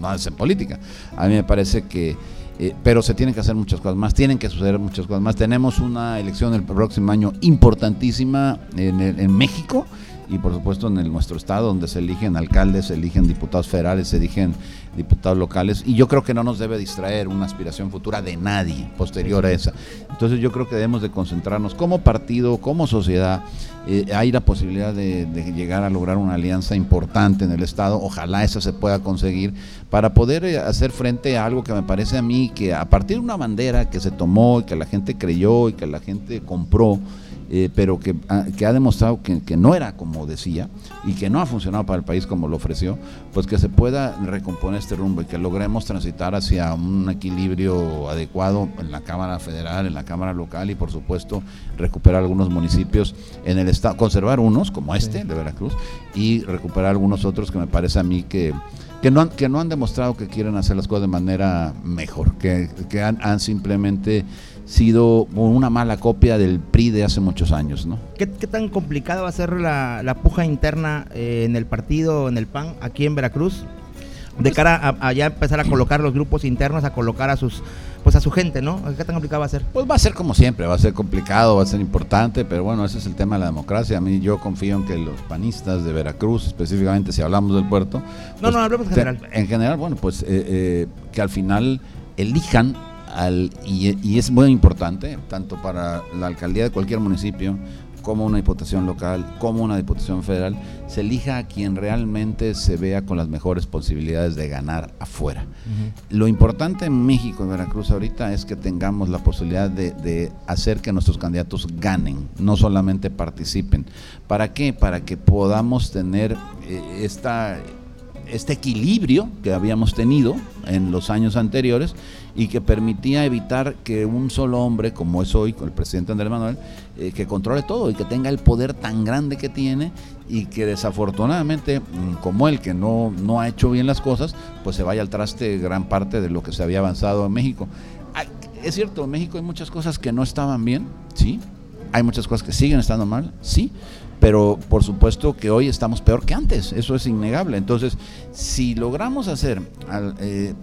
no haces política. A mí me parece que... eh, pero se tienen que hacer muchas cosas más, tienen que suceder muchas cosas más. Tenemos una elección el próximo año importantísima en, el- en México y por supuesto en nuestro estado donde se eligen alcaldes, se eligen diputados federales, se eligen diputados locales y yo creo que no nos debe distraer una aspiración futura de nadie posterior a esa. Entonces yo creo que debemos de concentrarnos como partido, como sociedad, eh, hay la posibilidad de, de llegar a lograr una alianza importante en el estado, ojalá esa se pueda conseguir para poder eh, hacer frente a algo que me parece a mí que a partir de una bandera que se tomó y que la gente creyó y que la gente compró, eh, pero que, ha- que ha demostrado que, que no era como decía y que no ha funcionado para el país como lo ofreció, pues que se pueda recomponer este rumbo y que logremos transitar hacia un equilibrio adecuado en la Cámara Federal, en la Cámara Local y por supuesto recuperar algunos municipios en el estado, conservar unos como este de Veracruz y recuperar algunos otros que me parece a mí que que no han, que no han demostrado que quieren hacer las cosas de manera mejor, que, que han, han simplemente sido una mala copia del PRI de hace muchos años, ¿no? ¿Qué, qué tan complicado va a ser la, la puja interna eh, en el partido, en el PAN, aquí en Veracruz? De cara a, a ya empezar a colocar los grupos internos, a colocar a sus pues a su gente, ¿no? ¿Qué tan complicado va a ser? Pues va a ser como siempre, va a ser complicado, va a ser importante, pero bueno, ese es el tema de la democracia. A mí yo confío en que los panistas de Veracruz, específicamente si hablamos del puerto, No, pues, no, hablemos en general. En general, bueno, pues eh, eh, que al final elijan al, y, y es muy importante, tanto para la alcaldía de cualquier municipio, como una diputación local, como una diputación federal, se elija a quien realmente se vea con las mejores posibilidades de ganar afuera. Lo importante en México y Veracruz ahorita es que tengamos la posibilidad de, de hacer que nuestros candidatos ganen, no solamente participen. ¿Para qué? Para que podamos tener eh, esta este equilibrio que habíamos tenido en los años anteriores y que permitía evitar que un solo hombre, como es hoy el presidente Andrés Manuel, eh, que controle todo y que tenga el poder tan grande que tiene y que desafortunadamente, mm, como él, que no, no ha hecho bien las cosas, pues se vaya al traste gran parte de lo que se había avanzado en México. Es cierto, en México hay muchas cosas que no estaban bien, sí, hay muchas cosas que siguen estando mal, sí, pero por supuesto que hoy estamos peor que antes, eso es innegable. Entonces, si logramos hacer al- eh,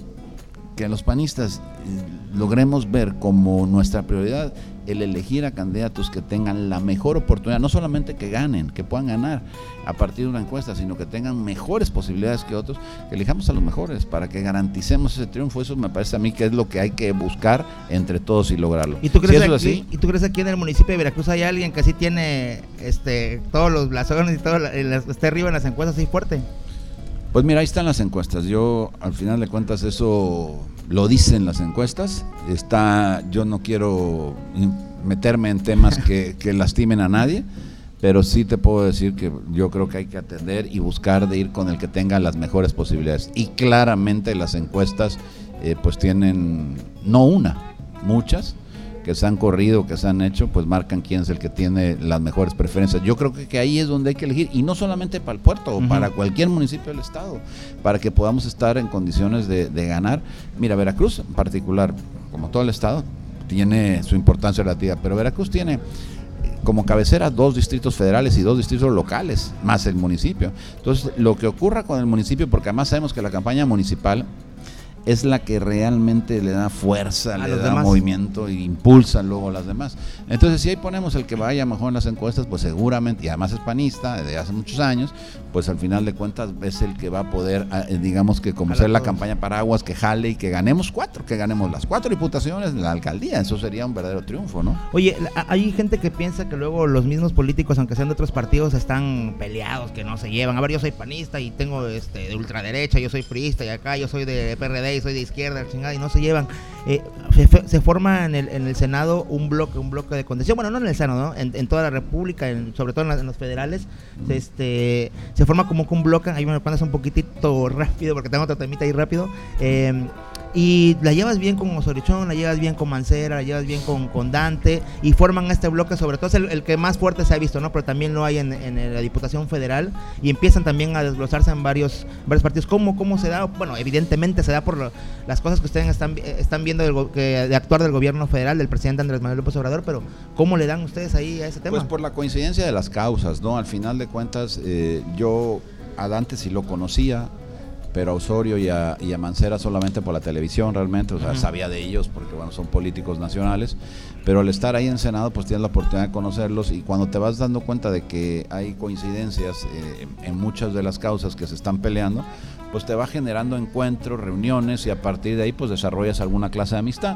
que los panistas eh, logremos ver como nuestra prioridad el elegir a candidatos que tengan la mejor oportunidad, no solamente que ganen, que puedan ganar a partir de una encuesta, sino que tengan mejores posibilidades que otros, que elijamos a los mejores para que garanticemos ese triunfo. Eso me parece a mí que es lo que hay que buscar entre todos y lograrlo. ¿Y tú Si crees, es aquí, así, ¿Y tú crees aquí en el municipio de Veracruz hay alguien que sí tiene este todos los blasones y todo, está arriba en las encuestas así fuerte? Pues mira, ahí están las encuestas. Yo, al final de cuentas, eso lo dicen las encuestas. Está, yo no quiero meterme en temas que, que lastimen a nadie, pero sí te puedo decir que yo creo que hay que atender y buscar de ir con el que tenga las mejores posibilidades. Y claramente las encuestas eh, pues tienen, no una, muchas que se han corrido, que se han hecho, pues marcan quién es el que tiene las mejores preferencias. Yo creo que, que ahí es donde hay que elegir, y no solamente para el puerto, para cualquier municipio del estado, para que podamos estar en condiciones de, de ganar. Mira, Veracruz en particular, como todo el estado, tiene su importancia relativa, pero Veracruz tiene como cabecera dos distritos federales y dos distritos locales, más el municipio. Entonces, lo que ocurra con el municipio, porque además sabemos que la campaña municipal es la que realmente le da fuerza, le da movimiento e impulsa luego a las demás. Entonces, si ahí ponemos el que vaya mejor en las encuestas, pues seguramente, y además es panista desde hace muchos años, pues al final de cuentas es el que va a poder, ah, eh, digamos que como ser la campaña paraguas, que jale y que ganemos cuatro, que ganemos las cuatro diputaciones de la alcaldía. Eso sería un verdadero triunfo, ¿no? Oye, hay gente que piensa que luego los mismos políticos, aunque sean de otros partidos, están peleados, que no se llevan. A ver, yo soy panista y tengo este de ultraderecha, yo soy priista y acá yo soy de PRD soy de izquierda, chingada, y no se llevan. Eh, se, forma en el, en el Senado un bloque, un bloque de contención, bueno, no en el Senado, ¿no? en, toda la República, sobre todo en, los federales, este, se forma como que un bloque, ahí me pones un poquitito rápido, porque tengo otra temita ahí rápido, eh, y la llevas bien con Osorichón, la llevas bien con Mancera, la llevas bien con, con Dante y forman este bloque, sobre todo es el, que más fuerte se ha visto, ¿no? Pero también lo hay en, en, la Diputación Federal y empiezan también a desglosarse en varios, varios partidos. ¿Cómo, ¿Cómo se da? Bueno, evidentemente se da por las cosas que ustedes están, están viendo que, de actuar del gobierno federal, del presidente Andrés Manuel López Obrador, pero ¿cómo le dan ustedes ahí a ese tema? Pues por la coincidencia de las causas, ¿no? Al final de cuentas, eh, yo a Dante sí lo conocía, pero a Osorio y a, Mancera solamente por la televisión realmente, o sea, sabía de ellos porque bueno, son políticos nacionales, pero al estar ahí en Senado pues tienes la oportunidad de conocerlos y cuando te vas dando cuenta de que hay coincidencias eh, en muchas de las causas que se están peleando, pues te va generando encuentros, reuniones y a partir de ahí pues desarrollas alguna clase de amistad.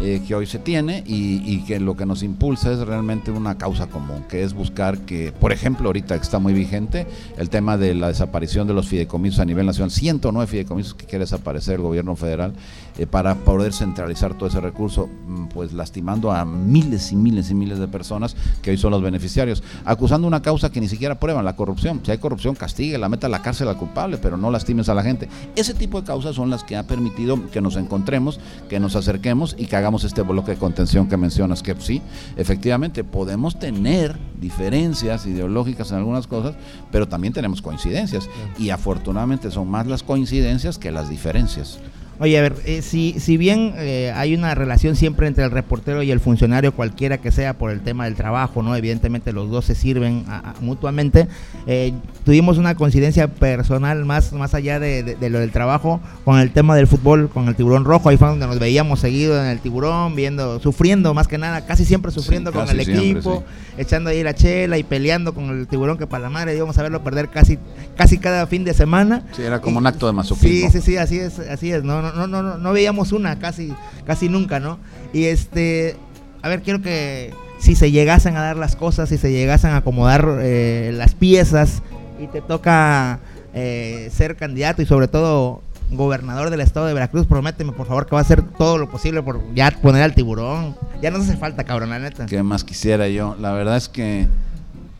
Eh, que hoy se tiene y, que lo que nos impulsa es realmente una causa común, que es buscar que, por ejemplo, ahorita está muy vigente el tema de la desaparición de los fideicomisos a nivel nacional, 109 fideicomisos que quiere desaparecer el gobierno federal eh, para poder centralizar todo ese recurso, mm, pues lastimando a miles y miles y miles de personas que hoy son los beneficiarios, acusando una causa que ni siquiera prueban, la corrupción. Si hay corrupción, castigue, la meta a la cárcel al culpable, pero no lastimes a la gente. Ese tipo de causas son las que ha permitido que nos encontremos, que nos acerquemos y que hagamos este bloque de contención que mencionas, que sí, efectivamente podemos tener diferencias ideológicas en algunas cosas, pero también tenemos coincidencias. Y afortunadamente son más las coincidencias que las diferencias. Oye, a ver, eh, si, si bien eh, hay una relación siempre entre el reportero y el funcionario, cualquiera que sea, por el tema del trabajo, ¿no? Evidentemente los dos se sirven mutuamente. Eh, tuvimos una coincidencia personal más, más allá de, lo del trabajo con el tema del fútbol, con el tiburón rojo. Ahí fue donde nos veíamos seguido en el tiburón, viendo, sufriendo más que nada, casi siempre sufriendo con el equipo, echando ahí la chela y peleando con el tiburón que para la madre íbamos a verlo perder casi, casi cada fin de semana. Sí, era como un acto de masoquismo. Sí, sí, sí, así es, así es, ¿no? no, no, no, no veíamos una casi, casi nunca, ¿no? Y este, a ver, quiero que si se llegasen a dar las cosas, si se llegasen a acomodar eh, las piezas y te toca eh, ser candidato y sobre todo gobernador del estado de Veracruz, prométeme por favor que va a hacer todo lo posible por ya poner al tiburón. Ya no hace falta, cabrón, la neta. ¿Qué más quisiera yo? La verdad es que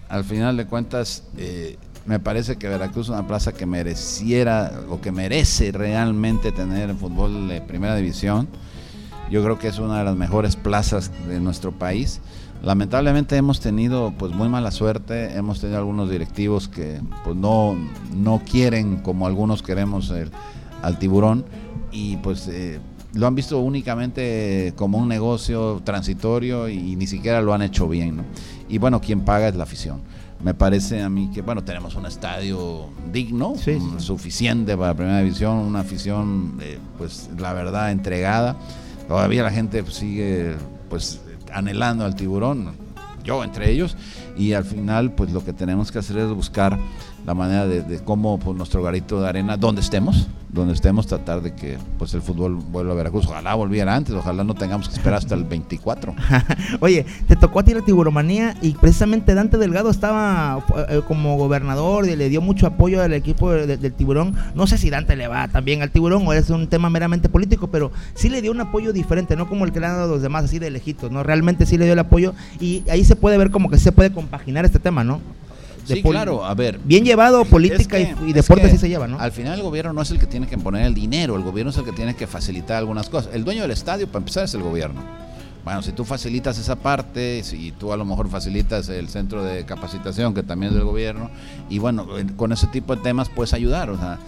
al final de cuentas eh, me parece que Veracruz es una plaza que mereciera o que merece realmente tener fútbol de primera división. Yo creo que es una de las mejores plazas de nuestro país. Lamentablemente hemos tenido pues muy mala suerte, hemos tenido algunos directivos que pues no, no quieren como algunos queremos al tiburón y pues eh, lo han visto únicamente como un negocio transitorio y ni siquiera lo han hecho bien. Y bueno, quien paga es la afición me parece a mí que, bueno, tenemos un estadio digno, mm, suficiente para la primera división, una afición, eh, pues la verdad, entregada. Todavía la gente sigue, pues, anhelando al tiburón, yo entre ellos, y al final, pues lo que tenemos que hacer es buscar la manera de, cómo pues, nuestro garito de arena, donde estemos, donde estemos, tratar de que pues el fútbol vuelva a Veracruz. Ojalá volviera antes, ojalá no tengamos que esperar hasta el 24. Oye, te tocó a ti la tiburomanía y precisamente Dante Delgado estaba eh, como gobernador y le dio mucho apoyo al equipo del tiburón. No sé si Dante le va también al tiburón o es un tema meramente político, pero sí le dio un apoyo diferente, no como el que le han dado los demás, así de lejitos, ¿no? Realmente sí le dio el apoyo y ahí se puede ver como que se puede compaginar este tema, ¿no? De Sí, claro, a ver. Bien llevado, política Es y- que- y, es deporte sí se lleva, ¿no? Al final el gobierno no es el que tiene que poner el dinero, el gobierno es el que tiene que facilitar algunas cosas. El dueño del estadio, para empezar, es el gobierno. Bueno, si tú facilitas esa parte, si tú a lo mejor facilitas el centro de capacitación, que también es del gobierno, y bueno, en- con ese tipo de temas puedes ayudar. O sea,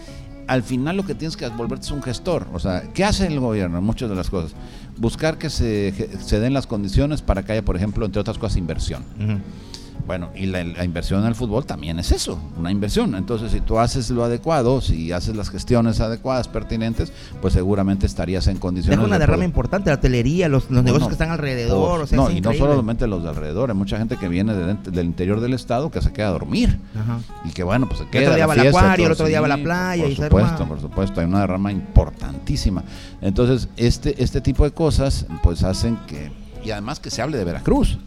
al final lo que tienes que volverte es un gestor. O sea, ¿qué hace el gobierno muchas de las cosas? Buscar que se, se den las condiciones para que haya, por ejemplo, entre otras cosas, inversión. Bueno, y la, la inversión en el fútbol también es eso, una inversión. Entonces, si tú haces lo adecuado, si haces las gestiones adecuadas, pertinentes, pues seguramente estarías en condiciones Deja una de derrama poder- importante, la hotelería, los, los negocios Bueno, que están alrededor, por- o sea, no, es y no solamente los de alrededor, hay mucha gente que viene de del interior del estado que se queda a dormir. Ajá. Y que bueno, pues se El queda. otro día va al acuario, el otro día va a la playa Por y supuesto, por supuesto, hay una derrama importantísima. Entonces, este, este tipo de cosas, pues hacen que. Y además que se hable de Veracruz.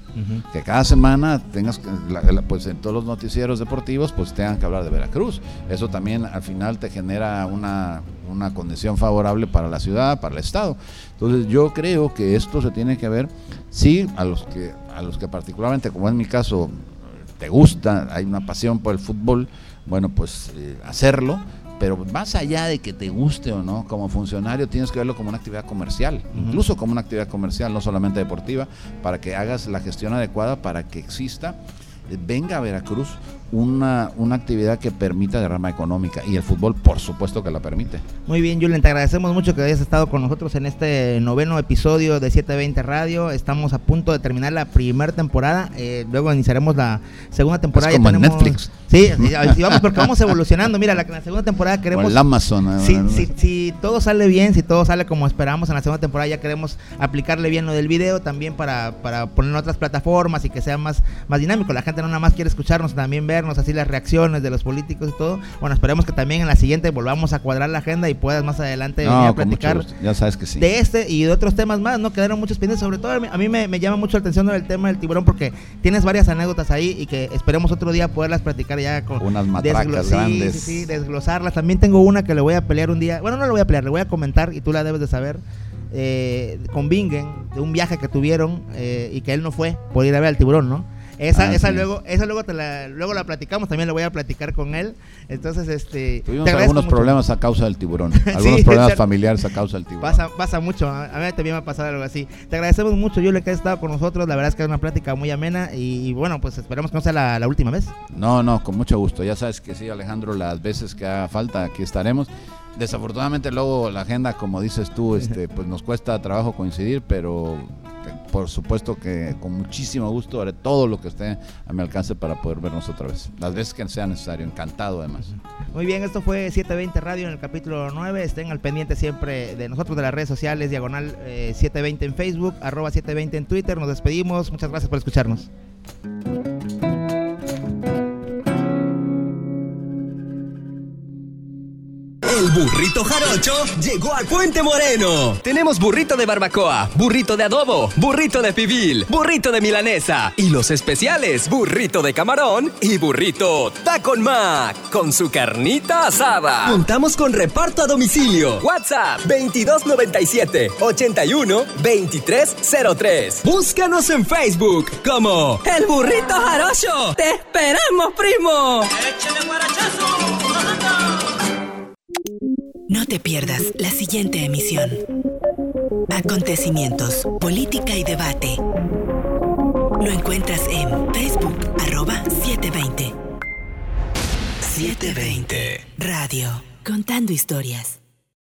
Que cada semana tengas la- la- pues en todos los noticieros deportivos, pues tengan que hablar de Veracruz. Eso también al final te genera una, una condición favorable para la ciudad, para el estado. Entonces yo creo que esto se tiene que ver, sí, a los que, a los que particularmente, como en mi caso, te gusta, hay una pasión por el fútbol, bueno, pues eh, hacerlo, pero más allá de que te guste o no, como funcionario tienes que verlo como una actividad comercial, incluso como una actividad comercial, no solamente deportiva, para que hagas la gestión adecuada para que exista, eh, venga a Veracruz una, una actividad que permita derrama económica y el fútbol por supuesto que la permite. Muy bien, Julian, te agradecemos mucho que hayas estado con nosotros en este noveno episodio de 720 Radio. Estamos a punto de terminar la primera temporada, eh, luego iniciaremos la segunda temporada. Es Ya como en Netflix. Sí, sí, vamos porque vamos evolucionando. Mira, la, la segunda temporada O queremos... el Amazon. Si, si, si todo sale bien, si todo sale como esperamos en la segunda temporada, ya queremos aplicarle bien lo del video también para, para poner en otras plataformas y que sea más, más dinámico. La gente no nada más quiere escucharnos, también así las reacciones de los políticos y todo. Bueno, esperemos que también en la siguiente volvamos a cuadrar la agenda y puedas más adelante No, venir a platicar. Ya sabes que sí. de este y de otros temas más, ¿no? Quedaron muchos pendientes, sobre todo a mí, me, me llama mucho la atención el tema del tiburón porque tienes varias anécdotas ahí y que esperemos otro día poderlas platicar ya con Unas matracas sí, grandes. Sí, sí, desglosarlas. También tengo una que le voy a pelear un día, bueno, no le voy a pelear, le voy a comentar y tú la debes de saber. eh, con Bingen, de un viaje que tuvieron eh, y que él no fue por ir a ver al tiburón, ¿no? Esa, Ah, esa sí. luego, esa luego te la, luego la platicamos, también le voy a platicar con él. Entonces, este Tuvimos algunos mucho. problemas a causa del tiburón. Algunos problemas familiares a causa del tiburón. Pasa, pasa mucho, a a mí también me ha pasado algo así. Te agradecemos mucho, Yule, que has estado con nosotros. La verdad es que es una plática muy amena y, y bueno, pues esperemos que no sea la, la última vez. No, no, con mucho gusto. Ya sabes que sí, Alejandro, las veces que haga falta, aquí estaremos. Desafortunadamente luego la agenda, como dices tú, este, pues nos cuesta trabajo coincidir, pero por supuesto que con muchísimo gusto haré todo lo que esté a mi alcance para poder vernos otra vez. Las veces que sea necesario, encantado además. Muy bien, esto fue 720 Radio en el capítulo 9. Estén al pendiente siempre de nosotros, de las redes sociales, diagonal eh, 720 en Facebook, arroba 720 en Twitter. Nos despedimos. Muchas gracias por escucharnos. El burrito jarocho llegó a Puente Moreno. Tenemos burrito de barbacoa, burrito de adobo, burrito de pibil, burrito de milanesa y los especiales, burrito de camarón y burrito tacon mac con su carnita asada. Contamos con reparto a domicilio. WhatsApp 2297 81 2303. Búscanos en Facebook como El Burrito Jarocho. ¡Te esperamos, primo! No te pierdas la siguiente emisión. Acontecimientos, política y debate. Lo encuentras en Facebook, arroba 720. 720 Radio, contando historias.